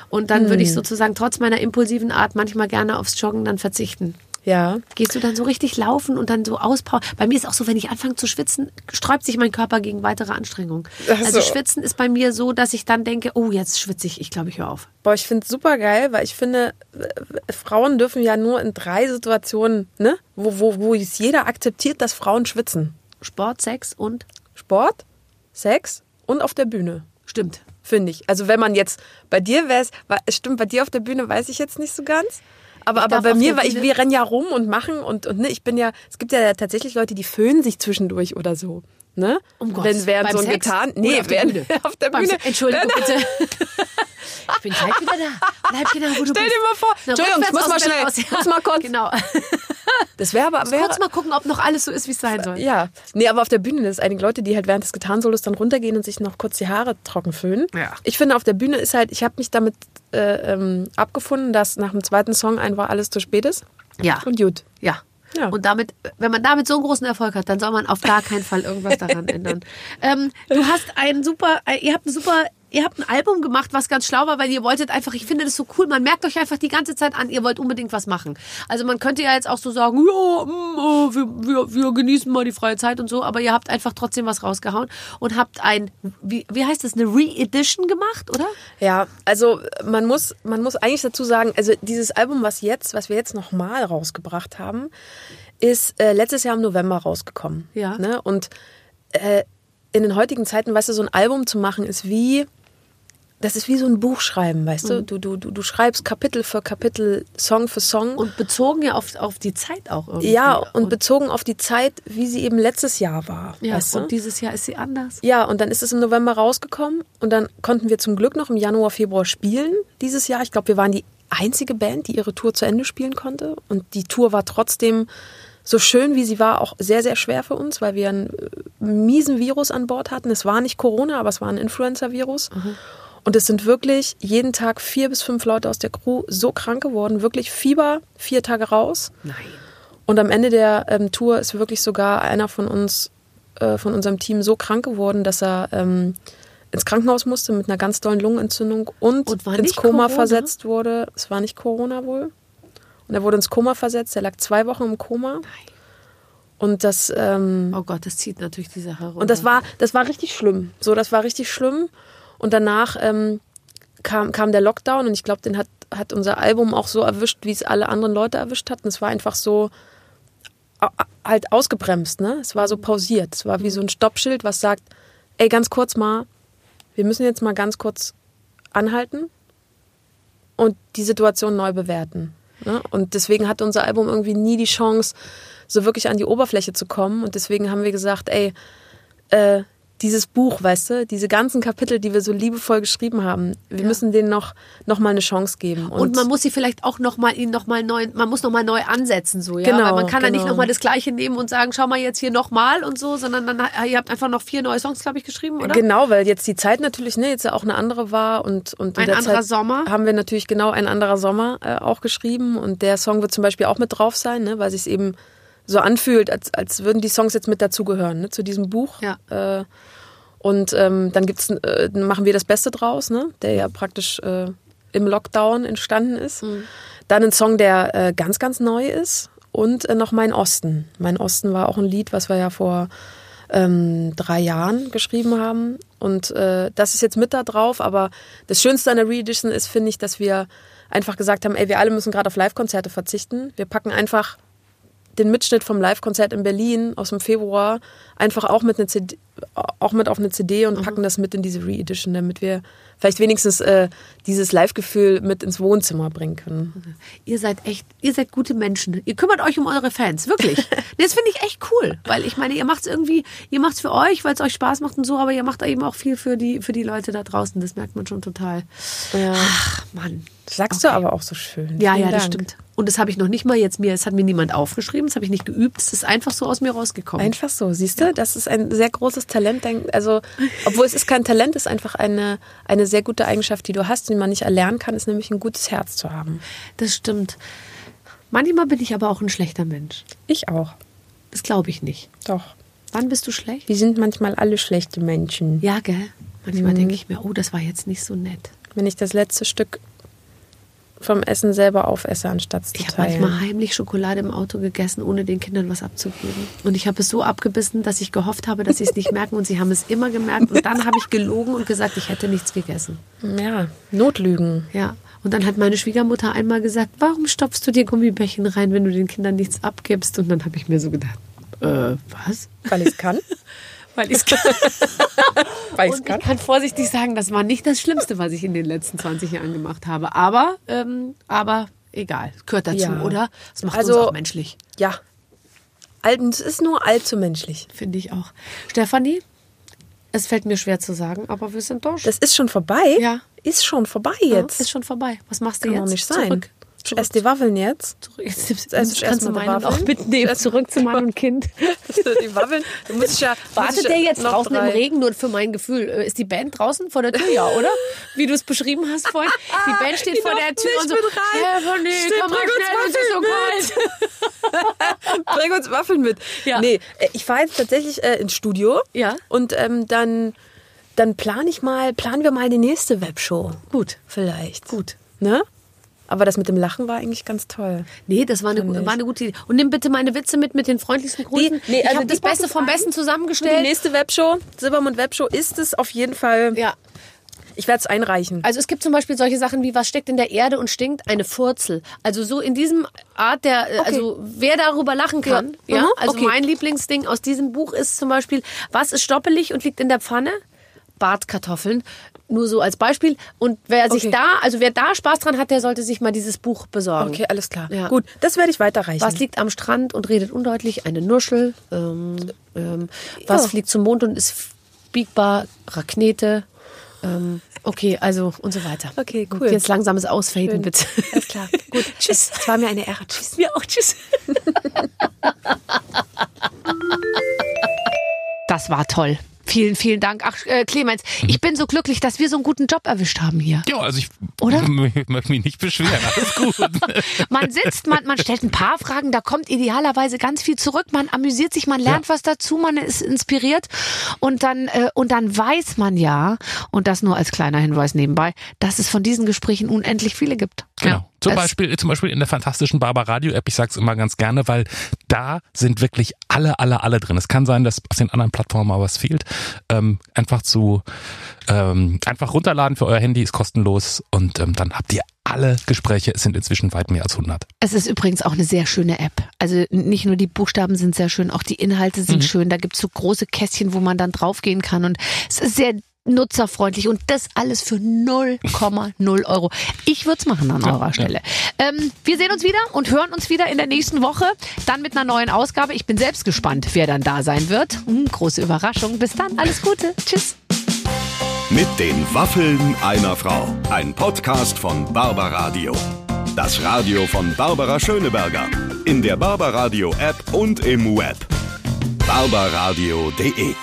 Und dann würde ich Hm. sozusagen trotz meiner impulsiven Art manchmal gerne aufs Joggen dann verzichten. Ja. Gehst du dann so richtig laufen und dann so auspowern? Bei mir ist auch so, wenn ich anfange zu schwitzen, sträubt sich mein Körper gegen weitere Anstrengungen. Also so. schwitzen ist bei mir so, dass ich dann denke, oh, jetzt schwitze ich. Ich glaube, ich höre auf. Boah, ich finde es super geil, weil ich finde, äh, Frauen dürfen ja nur in drei Situationen, ne, wo, wo, wo es jeder akzeptiert, dass Frauen schwitzen. Sport, Sex und Sport, Sex und auf der Bühne. stimmt. Finde ich. Also wenn man jetzt bei dir wäre es stimmt, bei dir auf der Bühne weiß ich jetzt nicht so ganz. Aber, aber bei mir, der weil ich, wir rennen ja rum und machen und, und ne, ich bin ja, es gibt ja tatsächlich Leute, die föhnen sich zwischendurch oder so. Ne? Um Gottes- Wenn während so ein Sex getan. Nee, auf der während, Bühne? auf der Bühne. Entschuldigung, bitte. Ich bin gleich wieder da. Bleib genau, wo du Stell bist. dir mal vor. Na, Entschuldigung, ich muss mal schnell- muss mal kurz- Genau. Das wäre aber. Wär, Kurz mal gucken, ob noch alles so ist, wie es sein soll. Ja, nee, aber auf der Bühne ist einige Leute, die halt während des Gitarrensolos dann runtergehen und sich noch kurz die Haare trocken föhnen. Ja. Ich finde, auf der Bühne ist halt, ich habe mich damit äh, ähm, abgefunden, dass nach dem zweiten Song einfach alles zu spät ist. Ja. Und gut. Ja. Ja. Und damit, wenn man damit so einen großen Erfolg hat, dann soll man auf gar keinen Fall irgendwas daran ändern. Ähm, du hast ein super, äh, ihr habt ein super, ihr habt ein Album gemacht, was ganz schlau war, weil ihr wolltet einfach, ich finde das so cool, man merkt euch einfach die ganze Zeit an, ihr wollt unbedingt was machen. Also man könnte ja jetzt auch so sagen, ja, mm, oh, wir, wir, wir genießen mal die freie Zeit und so, aber ihr habt einfach trotzdem was rausgehauen und habt ein, wie, wie heißt das, eine Re-Edition gemacht, oder? Ja, also man muss, man muss eigentlich dazu sagen, also dieses Album, was jetzt, was wir jetzt nochmal rausgebracht haben, ist äh, letztes Jahr im November rausgekommen. Ja. Ne? Und äh, in den heutigen Zeiten, weißt du, so ein Album zu machen, ist wie das ist wie so ein Buch schreiben, weißt du? Du, du, du, du schreibst Kapitel für Kapitel, Song für Song. Und bezogen ja auf, auf die Zeit auch irgendwie. ja, und bezogen auf die Zeit, wie sie eben letztes Jahr war. ja, weißt du? und dieses Jahr ist sie anders. Ja, und dann ist es im November rausgekommen und dann konnten wir zum Glück noch im Januar, Februar spielen dieses Jahr. Ich glaube, wir waren die einzige Band, die ihre Tour zu Ende spielen konnte. Und die Tour war trotzdem so schön, wie sie war, auch sehr, sehr schwer für uns, weil wir einen miesen Virus an Bord hatten. Es war nicht Corona, aber es war ein Influenza-Virus. Und es sind wirklich jeden Tag vier bis fünf Leute aus der Crew so krank geworden, wirklich Fieber, vier Tage raus. Nein. Und am Ende der ähm, Tour ist wirklich sogar einer von uns, äh, von unserem Team, so krank geworden, dass er ähm, ins Krankenhaus musste mit einer ganz dollen Lungenentzündung und, Und ins Koma Corona? versetzt wurde. Es war nicht Corona wohl. Und er wurde ins Koma versetzt. Er lag zwei Wochen im Koma. Und das, ähm, Oh Gott, das zieht natürlich die Sache runter. und das war, das war richtig schlimm. So, das war richtig schlimm. Und danach ähm, kam, kam der Lockdown und ich glaube, den hat, hat unser Album auch so erwischt, wie es alle anderen Leute erwischt hatten. Es war einfach so halt ausgebremst, ne? Es war so pausiert. Es war wie so ein Stoppschild, was sagt, ey, ganz kurz mal, wir müssen jetzt mal ganz kurz anhalten und die Situation neu bewerten. Ne? Und deswegen hatte unser Album irgendwie nie die Chance, so wirklich an die Oberfläche zu kommen. Und deswegen haben wir gesagt, ey, äh, dieses Buch, weißt du, diese ganzen Kapitel, die wir so liebevoll geschrieben haben, wir müssen denen noch, noch mal eine Chance geben. Und, man muss sie vielleicht auch noch mal ihn noch mal neu, man muss noch mal neu ansetzen so, ja, Genau, weil man kann ja nicht genau. noch mal das gleiche nehmen und sagen, schau mal jetzt hier noch mal und so, sondern dann ihr habt einfach noch vier neue Songs, glaube ich, geschrieben, oder? Genau, weil jetzt die Zeit natürlich ne, jetzt ja auch eine andere war und, und in Ein der anderer Zeit Sommer. haben wir natürlich genau ein anderer Sommer äh, auch geschrieben und der Song wird zum Beispiel auch mit drauf sein, ne, weil sich eben so anfühlt, als, als würden die Songs jetzt mit dazugehören ne, zu diesem Buch. Ja. Äh, und ähm, dann gibt's, äh, machen wir das Beste draus, ne, der ja praktisch äh, im Lockdown entstanden ist. Dann ein Song, der äh, ganz, ganz neu ist und äh, noch Mein Osten. Mein Osten war auch ein Lied, was wir ja vor ähm, drei Jahren geschrieben haben. Und äh, das ist jetzt mit da drauf. Aber das Schönste an der Reedition ist, finde ich, dass wir einfach gesagt haben, ey, wir alle müssen gerade auf Live-Konzerte verzichten. Wir packen einfach den Mitschnitt vom Live-Konzert in Berlin aus dem Februar einfach auch mit, eine CD, auch mit auf eine CD und packen das mit in diese Reedition, damit wir vielleicht wenigstens äh, dieses Live-Gefühl mit ins Wohnzimmer bringen können. Ihr seid echt, ihr seid gute Menschen. Ihr kümmert euch um eure Fans, wirklich. Nee, das finde ich echt cool, weil ich meine, ihr macht es irgendwie, ihr macht es für euch, weil es euch Spaß macht und so, aber ihr macht eben auch viel für die, für die Leute da draußen. Das merkt man schon total. Ja. Ach, Mann. Das sagst du aber auch so schön. Ja, Vielen ja, das Dank. stimmt. Und das habe ich noch nicht mal jetzt mir, es hat mir niemand aufgeschrieben, das habe ich nicht geübt, es ist einfach so aus mir rausgekommen. Einfach so, siehst du? Das ist ein sehr großes Talent. Also, obwohl es ist kein Talent, ist einfach eine, eine sehr gute Eigenschaft, die du hast, die man nicht erlernen kann, ist nämlich ein gutes Herz zu haben. Das stimmt. Manchmal bin ich aber auch ein schlechter Mensch. Ich auch. Das glaube ich nicht. Doch. Wann bist du schlecht? Wir sind manchmal alle schlechte Menschen. Ja, gell? Manchmal denke ich mir, oh, das war jetzt nicht so nett. Wenn ich das letzte Stück vom Essen selber aufesse, anstatt zu Ich habe teilen. manchmal heimlich Schokolade im Auto gegessen, ohne den Kindern was abzugeben. Und ich habe es so abgebissen, dass ich gehofft habe, dass sie es nicht merken. Und sie haben es immer gemerkt. Und dann habe ich gelogen und gesagt, ich hätte nichts gegessen. Ja, Notlügen. Ja. Und dann hat meine Schwiegermutter einmal gesagt, warum stopfst du dir Gummibärchen rein, wenn du den Kindern nichts abgibst? Und dann habe ich mir so gedacht, äh, was? Weil ich es kann. Weil ich Weil ich es Und kann. ich kann vorsichtig sagen, das war nicht das Schlimmste, was ich in den letzten 20 Jahren gemacht habe. Aber, ähm, aber egal, gehört dazu, Ja. oder? Das macht Also- uns auch menschlich, Ja. Es ist nur allzu menschlich. finde ich auch. Stefanie, es fällt mir schwer zu sagen, aber wir sind durch. Das ist schon vorbei. Ja. Ist schon vorbei Ja, jetzt. ist schon vorbei. Was machst du Kann jetzt? doch nicht sein. Zurück. Ich Zurück. esse die Waffeln jetzt. zurück. Jetzt, jetzt, esse ich kannst du meinen Waffeln. auch mitnehmen. Zurück zu Mann und Kind. die Waffeln. Du musst ja, musst Wartet ja der jetzt noch draußen drei- im Regen? Nur für mein Gefühl. Äh, Ist die Band draußen vor der Tür? Ja, oder? Wie du es beschrieben hast vorhin. Die Band steht Die vor der Tür und so. rein. Ja, nee, Stimmt, komm mal bring uns schnell, es ist so Waffeln kalt. Bring uns Waffeln mit. Ja. Nee, äh, ich fahre jetzt tatsächlich äh, ins Studio. Ja. Und ähm, dann, dann plane ich mal, planen wir mal die nächste Webshow. Gut. Vielleicht. Gut. Ne? Aber das mit dem Lachen war eigentlich ganz toll. Nee, das war eine, war eine gute Idee. Und nimm bitte meine Witze mit, mit den freundlichsten Grüßen. Die- nee, ich also habe die das Beste vom. Besten Die zusammengestellt. nächste Webshow, Silbermond Webshow, ist es auf jeden Fall. Ja. Ich werde es einreichen. Also es gibt zum Beispiel solche Sachen wie, was steckt in der Erde und stinkt? Eine Furzel. Also so in diesem Art der, äh, also wer darüber lachen kann. Ja. Ja. Mhm, Also okay. mein Lieblingsding aus diesem Buch ist zum Beispiel, was ist stoppelig und liegt in der Pfanne? Bartkartoffeln. Nur so als Beispiel. Und wer sich Okay. da, also wer da Spaß dran hat, der sollte sich mal dieses Buch besorgen. Okay, alles klar. Ja. Gut, das werde ich weiterreichen. Was liegt am Strand und redet undeutlich? Eine Nuschel. Ähm, ähm, was Ja. fliegt zum Mond und ist biegbar? Raknete. Ähm, okay, also und so weiter. Okay, cool. Und jetzt langsames Ausfaden, Schön. bitte. Alles klar. Gut. Tschüss. Es war mir eine Ehre. Tschüss. Mir auch, tschüss. Das war toll. Vielen, vielen Dank. Ach, äh, Clemens, ich bin so glücklich, dass wir so einen guten Job erwischt haben hier. Ja, also ich Oder? möchte mich nicht beschweren. Alles gut. Man sitzt, man, man stellt ein paar Fragen, da kommt idealerweise ganz viel zurück. Man amüsiert sich, man lernt was dazu, man ist inspiriert und dann äh, und dann weiß man ja und das nur als kleiner Hinweis nebenbei, dass es von diesen Gesprächen unendlich viele gibt. Genau. Zum Es- Beispiel, zum Beispiel in der fantastischen Barber Radio App, ich sag's immer ganz gerne, weil da sind wirklich alle, alle, alle drin. Es kann sein, dass auf den anderen Plattformen mal was fehlt. Ähm, einfach zu, ähm, einfach runterladen für euer Handy, ist kostenlos und ähm, dann habt ihr alle Gespräche. Es sind inzwischen weit mehr als 100. Es ist übrigens auch eine sehr schöne App. Also nicht nur die Buchstaben sind sehr schön, auch die Inhalte sind schön. Da gibt's so große Kästchen, wo man dann draufgehen kann und es ist sehr nutzerfreundlich und das alles für 0,0 Euro. Ich würde es machen an eurer Stelle. Ähm, wir sehen uns wieder und hören uns wieder in der nächsten Woche, dann mit einer neuen Ausgabe. Ich bin selbst gespannt, wer dann da sein wird. Hm, große Überraschung. Bis dann, alles Gute. Tschüss. Mit den Waffeln einer Frau. Ein Podcast von Barbaradio. Das Radio von Barbara Schöneberger. In der Barbaradio App und im Web. barbaradio.de